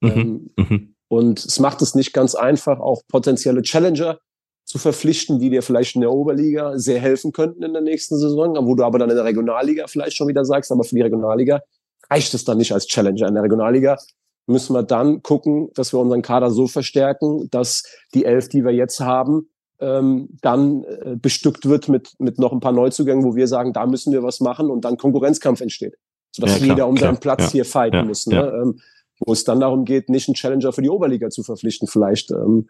Mhm. Ähm, mhm. Und es macht es nicht ganz einfach, auch potenzielle Challenger zu verpflichten, die dir vielleicht in der Oberliga sehr helfen könnten in der nächsten Saison, wo du aber dann in der Regionalliga vielleicht schon wieder sagst, aber für die Regionalliga reicht es dann nicht als Challenger. In der Regionalliga müssen wir dann gucken, dass wir unseren Kader so verstärken, dass die elf, die wir jetzt haben, ähm, dann äh, bestückt wird mit, mit noch ein paar Neuzugängen, wo wir sagen, da müssen wir was machen und dann Konkurrenzkampf entsteht. Sodass ja, klar, jeder um klar, seinen Platz ja, hier fighten ja, muss. Ne? Ähm, wo es dann darum geht, nicht einen Challenger für die Oberliga zu verpflichten vielleicht. Ähm,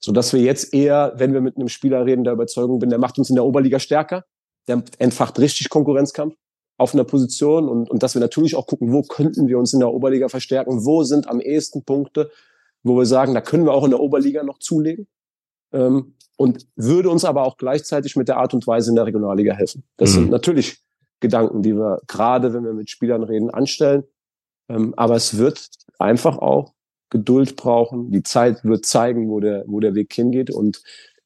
sodass wir jetzt eher, wenn wir mit einem Spieler reden, der Überzeugung bin, der macht uns in der Oberliga stärker, der entfacht richtig Konkurrenzkampf auf einer Position und, und dass wir natürlich auch gucken, wo könnten wir uns in der Oberliga verstärken, wo sind am ehesten Punkte, wo wir sagen, da können wir auch in der Oberliga noch zulegen. Ähm, und würde uns aber auch gleichzeitig mit der Art und Weise in der Regionalliga helfen. Das mhm. sind natürlich Gedanken, die wir gerade, wenn wir mit Spielern reden, anstellen. Ähm, aber es wird einfach auch Geduld brauchen. Die Zeit wird zeigen, wo der, wo der Weg hingeht und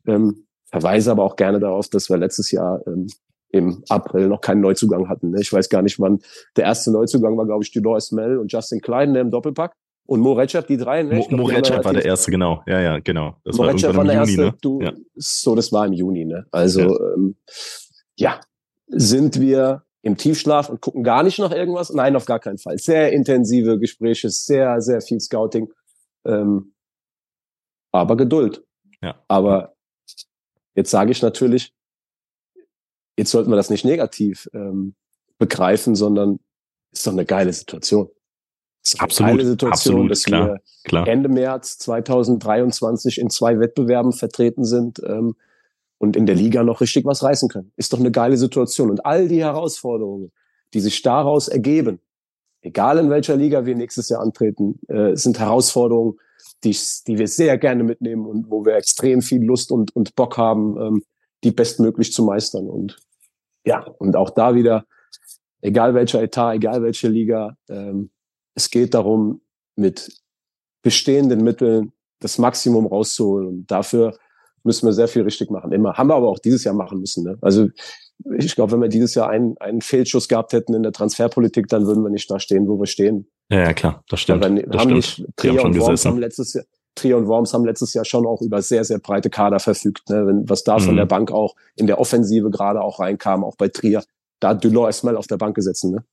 ähm, verweise aber auch gerne darauf, dass wir letztes Jahr ähm, im April noch keinen Neuzugang hatten. Ne? Ich weiß gar nicht, wann der erste Neuzugang war, glaube ich, Dolores Mel und Justin Klein im Doppelpack. Und Moretschap, die drei, ne? Mo, Moretschap war der erste, genau. Ja, ja, genau. Das Moretschap war, war der Juni, erste, ne? du, ja. so, das war im Juni, ne? Also, ja. Ähm, ja, sind wir im Tiefschlaf und gucken gar nicht nach irgendwas? Nein, auf gar keinen Fall. Sehr intensive Gespräche, sehr, sehr viel Scouting. Ähm, aber Geduld. Ja. Aber jetzt sage ich natürlich, jetzt sollten wir das nicht negativ ähm, begreifen, sondern ist doch eine geile Situation absolut, eine Situation, absolut, dass klar, wir klar. Ende März 2023 in zwei Wettbewerben vertreten sind ähm, und in der Liga noch richtig was reißen können. Ist doch eine geile Situation. Und all die Herausforderungen, die sich daraus ergeben, egal in welcher Liga wir nächstes Jahr antreten, äh, sind Herausforderungen, die, die wir sehr gerne mitnehmen und wo wir extrem viel Lust und, und Bock haben, ähm, die bestmöglich zu meistern. Und ja, und auch da wieder, egal welcher Etat, egal welche Liga, ähm, es geht darum, mit bestehenden Mitteln das Maximum rauszuholen. Und dafür müssen wir sehr viel richtig machen. Immer. Haben wir aber auch dieses Jahr machen müssen. Ne? Also ich glaube, wenn wir dieses Jahr einen, einen Fehlschuss gehabt hätten in der Transferpolitik, dann würden wir nicht da stehen, wo wir stehen. Ja, ja klar, das stimmt. Wir das haben stimmt. nicht Trier und Worms haben letztes Jahr Trier und Worms haben letztes Jahr schon auch über sehr, sehr breite Kader verfügt. Ne? Wenn, was da mhm. von der Bank auch in der Offensive gerade auch reinkam, auch bei Trier, da hat Delors erstmal auf der Bank gesessen. Ne?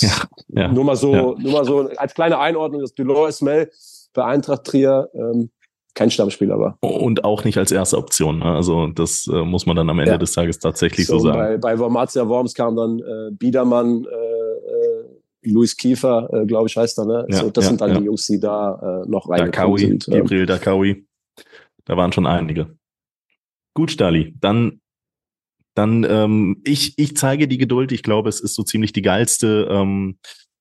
Ja, ja, nur mal so, ja. nur mal so als kleine Einordnung, dass Dolores Mel bei Eintracht Trier ähm, kein Stammspieler war. Und auch nicht als erste Option. Ne? Also das äh, muss man dann am Ende ja. des Tages tatsächlich so, so sagen. Bei, bei Wormatia Worms kam dann äh, Biedermann, äh, äh, Luis Kiefer, äh, glaube ich, heißt er. Ne? Ja, so, das sind dann die Jungs, die da äh, noch reingekommen Dakawi, sind. Gabriel Dakawi. Da waren schon einige. Gut, Stali. Dann dann ähm, ich, ich zeige die Geduld. Ich glaube, es ist so ziemlich die geilste ähm,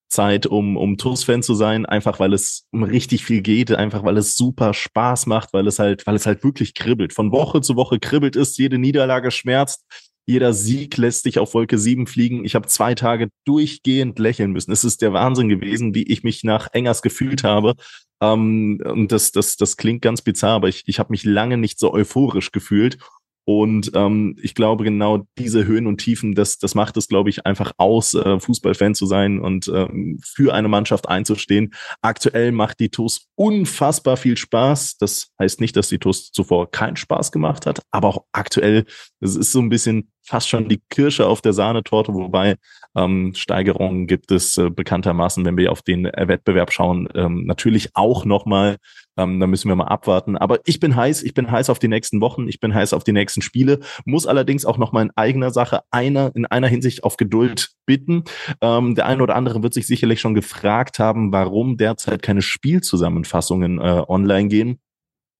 Zeit, um, um TUS-Fan zu sein, einfach weil es um richtig viel geht, einfach weil es super Spaß macht, weil es halt, weil es halt wirklich kribbelt. Von Woche zu Woche kribbelt es, jede Niederlage schmerzt. Jeder Sieg lässt dich auf Wolke 7 fliegen. Ich habe zwei Tage durchgehend lächeln müssen. Es ist der Wahnsinn gewesen, wie ich mich nach Engers gefühlt habe. Ähm, und das, das, das klingt ganz bizarr, aber ich, ich habe mich lange nicht so euphorisch gefühlt. Und ähm, ich glaube, genau diese Höhen und Tiefen, das, das macht es, glaube ich, einfach aus, äh, Fußballfan zu sein und ähm, für eine Mannschaft einzustehen. Aktuell macht die TUS unfassbar viel Spaß. Das heißt nicht, dass die TUS zuvor keinen Spaß gemacht hat, aber auch aktuell, es ist so ein bisschen fast schon die Kirsche auf der Sahnetorte, wobei ähm, Steigerungen gibt es äh, bekanntermaßen, wenn wir auf den äh, Wettbewerb schauen, ähm, natürlich auch nochmal. Ähm, da müssen wir mal abwarten. Aber ich bin heiß, ich bin heiß auf die nächsten Wochen, ich bin heiß auf die nächsten Spiele, muss allerdings auch nochmal in eigener Sache einer, in einer Hinsicht auf Geduld bitten. Ähm, der eine oder andere wird sich sicherlich schon gefragt haben, warum derzeit keine Spielzusammenfassungen äh, online gehen.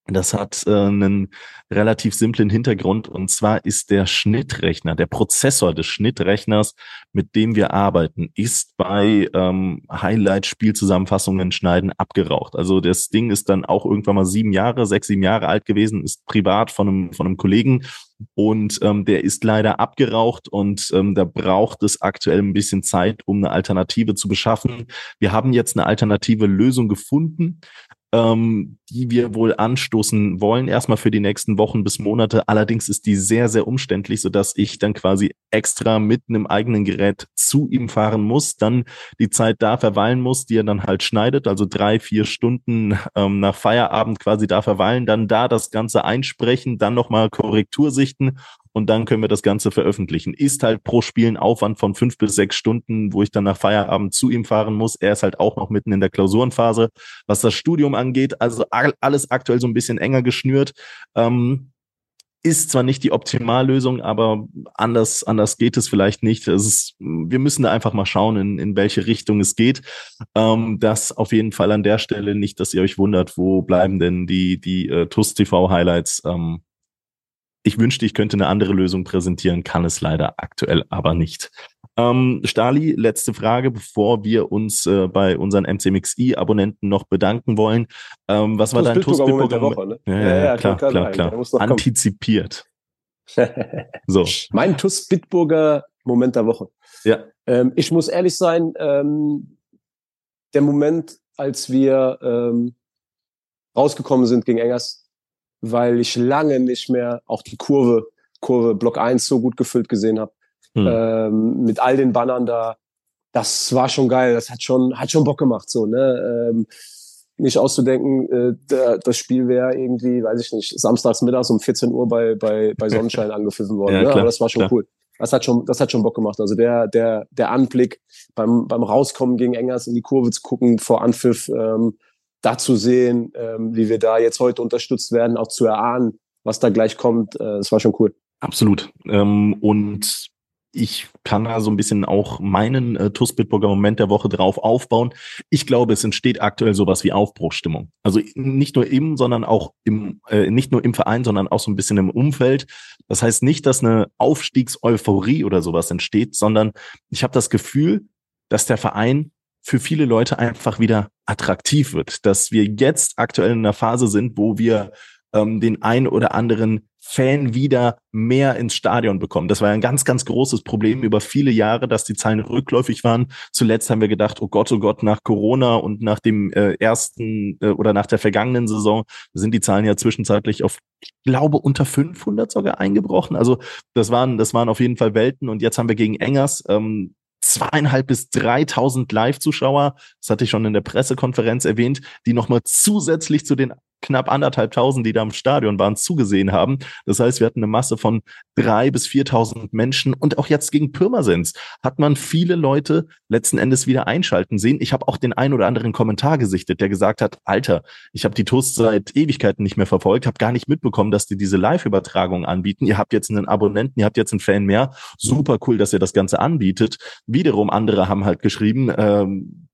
Das hat äh, einen relativ simplen Hintergrund und zwar ist der Schnittrechner, der Prozessor des Schnittrechners, mit dem wir arbeiten, ist bei ähm, Highlight-Spielzusammenfassungen schneiden abgeraucht. Also das Ding ist dann auch irgendwann mal sieben Jahre, sechs, sieben Jahre alt gewesen, ist privat von einem, von einem Kollegen und ähm, der ist leider abgeraucht und ähm, da braucht es aktuell ein bisschen Zeit, um eine Alternative zu beschaffen. Wir haben jetzt eine alternative Lösung gefunden ähm, die wir wohl anstoßen wollen, erstmal für die nächsten Wochen bis Monate. Allerdings ist die sehr, sehr umständlich, sodass ich dann quasi extra mit einem eigenen Gerät zu ihm fahren muss, dann die Zeit da verweilen muss, die er dann halt schneidet, also drei, vier Stunden ähm, nach Feierabend quasi da verweilen, dann da das Ganze einsprechen, dann nochmal Korrektur und dann können wir das Ganze veröffentlichen. Ist halt pro Spiel ein Aufwand von fünf bis sechs Stunden, wo ich dann nach Feierabend zu ihm fahren muss. Er ist halt auch noch mitten in der Klausurenphase, was das Studium angeht. Also alles aktuell so ein bisschen enger geschnürt. Ähm, ist zwar nicht die Optimallösung, aber anders, anders geht es vielleicht nicht. Es ist, wir müssen da einfach mal schauen, in, in welche Richtung es geht. Ähm, das auf jeden Fall an der Stelle nicht, dass ihr euch wundert, wo bleiben denn die, die äh, TUS TV Highlights. Ähm, ich wünschte, ich könnte eine andere Lösung präsentieren, kann es leider aktuell aber nicht. Ähm, Stali, letzte Frage, bevor wir uns äh, bei unseren MCMXI-Abonnenten noch bedanken wollen. Ähm, was war dein TUS Bitburger der Woche? Ne? Ja, ja, ja, klar, klar, klar. klar. Antizipiert. so. Mein TUS Bitburger Moment der Woche. Ja. Ähm, ich muss ehrlich sein, ähm, der Moment, als wir ähm, rausgekommen sind gegen Engers, weil ich lange nicht mehr auch die Kurve, Kurve Block 1 so gut gefüllt gesehen habe. Hm. Ähm, mit all den Bannern da. Das war schon geil. Das hat schon, hat schon Bock gemacht, so, ne? Ähm, nicht auszudenken, äh, das Spiel wäre irgendwie, weiß ich nicht, samstags mittags um 14 Uhr bei, bei, bei Sonnenschein angepfiffen worden. ja, ne? Aber das war schon klar. cool. Das hat schon, das hat schon Bock gemacht. Also der, der, der Anblick beim, beim Rauskommen gegen Engers in die Kurve zu gucken vor Anpfiff, ähm, da zu sehen, ähm, wie wir da jetzt heute unterstützt werden, auch zu erahnen, was da gleich kommt, äh, das war schon cool. Absolut. Ähm, und ich kann da so ein bisschen auch meinen äh, TUS Bitburger Moment der Woche drauf aufbauen. Ich glaube, es entsteht aktuell sowas wie Aufbruchstimmung. Also nicht nur im, sondern auch im, äh, nicht nur im Verein, sondern auch so ein bisschen im Umfeld. Das heißt nicht, dass eine Aufstiegseuphorie oder sowas entsteht, sondern ich habe das Gefühl, dass der Verein für viele Leute einfach wieder attraktiv wird, dass wir jetzt aktuell in einer Phase sind, wo wir ähm, den ein oder anderen Fan wieder mehr ins Stadion bekommen. Das war ein ganz, ganz großes Problem über viele Jahre, dass die Zahlen rückläufig waren. Zuletzt haben wir gedacht, oh Gott, oh Gott, nach Corona und nach dem äh, ersten äh, oder nach der vergangenen Saison sind die Zahlen ja zwischenzeitlich auf, ich glaube, unter 500 sogar eingebrochen. Also das waren, das waren auf jeden Fall Welten. Und jetzt haben wir gegen Engers ähm, zweieinhalb bis dreitausend Live-Zuschauer, das hatte ich schon in der Pressekonferenz erwähnt, die nochmal zusätzlich zu den knapp anderthalbtausend, die da im Stadion waren, zugesehen haben. Das heißt, wir hatten eine Masse von drei bis viertausend Menschen und auch jetzt gegen Pirmasens hat man viele Leute letzten Endes wieder einschalten sehen. Ich habe auch den ein oder anderen Kommentar gesichtet, der gesagt hat, Alter, ich habe die Toast seit Ewigkeiten nicht mehr verfolgt, habe gar nicht mitbekommen, dass die diese Live-Übertragung anbieten. Ihr habt jetzt einen Abonnenten, ihr habt jetzt einen Fan mehr. Super cool, dass ihr das Ganze anbietet. Wiederum andere haben halt geschrieben, ähm,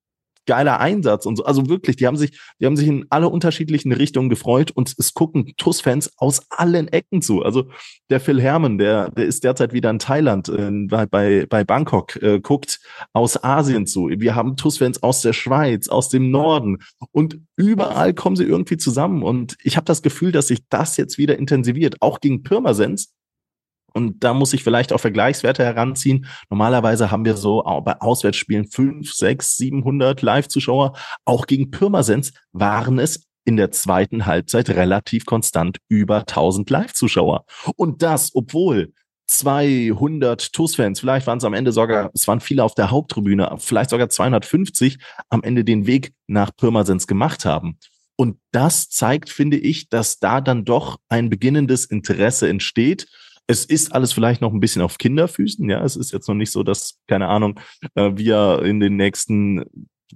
geiler Einsatz und so. Also wirklich, die haben sich, die haben sich in alle unterschiedlichen Richtungen gefreut und es gucken TUS-Fans aus allen Ecken zu. Also der Phil Herman, der, der ist derzeit wieder in Thailand, äh, bei, bei Bangkok, äh, guckt aus Asien zu. Wir haben TUS-Fans aus der Schweiz, aus dem Norden und überall kommen sie irgendwie zusammen. Und ich habe das Gefühl, dass sich das jetzt wieder intensiviert, auch gegen Pirmasens und da muss ich vielleicht auch Vergleichswerte heranziehen. Normalerweise haben wir so bei Auswärtsspielen 5, 6, 700 Live-Zuschauer. Auch gegen Pirmasens waren es in der zweiten Halbzeit relativ konstant über 1000 Live-Zuschauer. Und das, obwohl 200 TUS-Fans, vielleicht waren es am Ende sogar, es waren viele auf der Haupttribüne, vielleicht sogar 250 am Ende den Weg nach Pirmasens gemacht haben. Und das zeigt, finde ich, dass da dann doch ein beginnendes Interesse entsteht. Es ist alles vielleicht noch ein bisschen auf Kinderfüßen. Ja, es ist jetzt noch nicht so, dass, keine Ahnung, äh, wir in den nächsten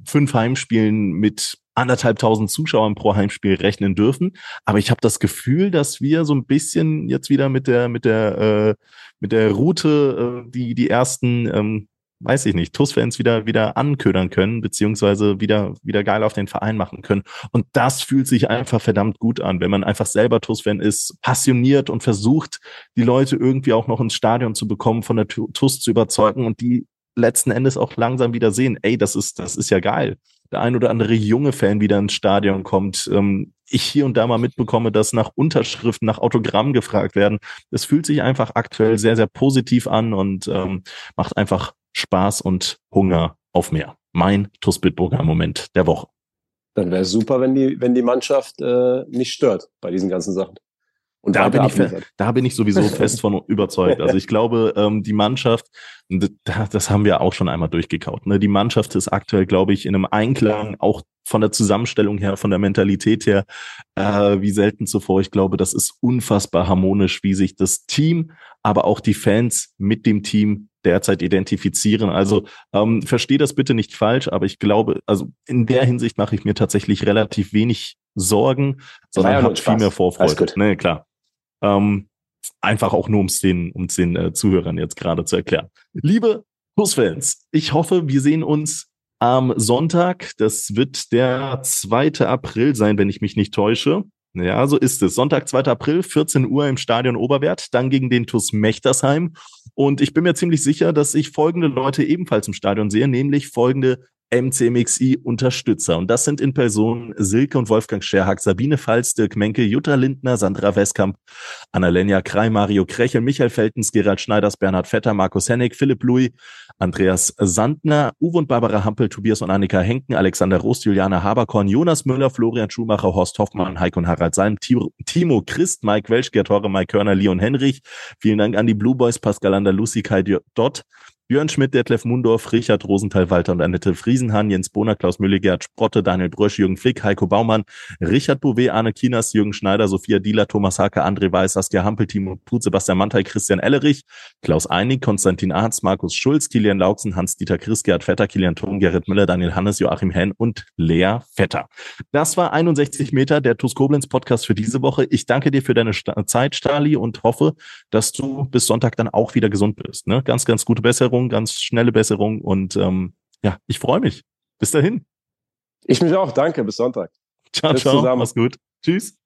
fünf Heimspielen mit anderthalbtausend Zuschauern pro Heimspiel rechnen dürfen. Aber ich habe das Gefühl, dass wir so ein bisschen jetzt wieder mit der mit der äh, mit der Route äh, die die ersten ähm, weiß ich nicht, TUS-Fans wieder, wieder anködern können, beziehungsweise wieder, wieder geil auf den Verein machen können. Und das fühlt sich einfach verdammt gut an, wenn man einfach selber TUS-Fan ist, passioniert und versucht, die Leute irgendwie auch noch ins Stadion zu bekommen, von der TUS zu überzeugen und die letzten Endes auch langsam wieder sehen, ey, das ist, das ist ja geil. Der ein oder andere junge Fan wieder ins Stadion kommt. Ähm, ich hier und da mal mitbekomme, dass nach Unterschriften, nach Autogramm gefragt werden. Es fühlt sich einfach aktuell sehr, sehr positiv an und ähm, macht einfach Spaß und Hunger auf mehr. Mein TuS Bitburger Moment der Woche. Dann wäre es super, wenn die, wenn die Mannschaft äh, nicht stört bei diesen ganzen Sachen. Und da bin, ich, da bin ich sowieso fest von überzeugt. Also ich glaube, ähm, die Mannschaft, das haben wir auch schon einmal durchgekaut. Ne? Die Mannschaft ist aktuell, glaube ich, in einem Einklang, auch von der Zusammenstellung her, von der Mentalität her, äh, wie selten zuvor. Ich glaube, das ist unfassbar harmonisch, wie sich das Team, aber auch die Fans mit dem Team derzeit identifizieren. Also ähm, verstehe das bitte nicht falsch, aber ich glaube, also in der Hinsicht mache ich mir tatsächlich relativ wenig Sorgen, sondern ja habe viel mehr Vorfreude. Nee, klar. Ähm, einfach auch nur, um es den, um's den äh, Zuhörern jetzt gerade zu erklären. Liebe Plus-Fans, ich hoffe, wir sehen uns am Sonntag. Das wird der 2. April sein, wenn ich mich nicht täusche. Ja, so ist es. Sonntag, 2. April, 14 Uhr im Stadion Oberwert, dann gegen den TuS Mechtersheim. Und ich bin mir ziemlich sicher, dass ich folgende Leute ebenfalls im Stadion sehe, nämlich folgende MCMXI-Unterstützer. Und das sind in Person Silke und Wolfgang Scherhack, Sabine Falz, Dirk Menke, Jutta Lindner, Sandra Westkamp, Annalenia Krei, Mario Krechel, Michael Feltens, Gerald Schneiders, Bernhard Vetter, Markus Hennig, Philipp Louis, Andreas Sandner, Uwe und Barbara Hampel, Tobias und Annika Henken, Alexander Rost, Juliane Haberkorn, Jonas Müller, Florian Schumacher, Horst Hoffmann, Heiko und Harald Salm, Timo Christ, Mike Welsch, Gerd Horre, Mike Körner, Leon Henrich. Vielen Dank an die Blue Boys, Pascal Lucy Kai Dott, Björn Schmidt, Detlef Mundorf, Richard Rosenthal, Walter und Annette Friesenhahn, Jens Bohner, Klaus Müller, Gerd Sprotte, Daniel Brösch, Jürgen Flick, Heiko Baumann, Richard Bouvet, Arne Kinas, Jürgen Schneider, Sophia Dieler, Thomas Hake, André Weiß, Saskia Hampel, Timo Put, Sebastian Mantel, Christian Ellerich, Klaus Einig, Konstantin Arz, Markus Schulz, Kilian Lauksen, Hans-Dieter Chris, Gerhard Vetter, Kilian Thom, Gerrit Müller, Daniel Hannes, Joachim Henn und Lea Vetter. Das war 61 Meter der TuS Koblenz Podcast für diese Woche. Ich danke dir für deine Zeit, Stali, und hoffe, dass du bis Sonntag dann auch wieder gesund bist. Ne? Ganz, ganz gute Besserung, ganz schnelle Besserung und ähm, ja, ich freue mich. Bis dahin. Ich mich auch. Danke. Bis Sonntag. Ciao, Tschüss ciao. Zusammen. Mach's gut. Tschüss.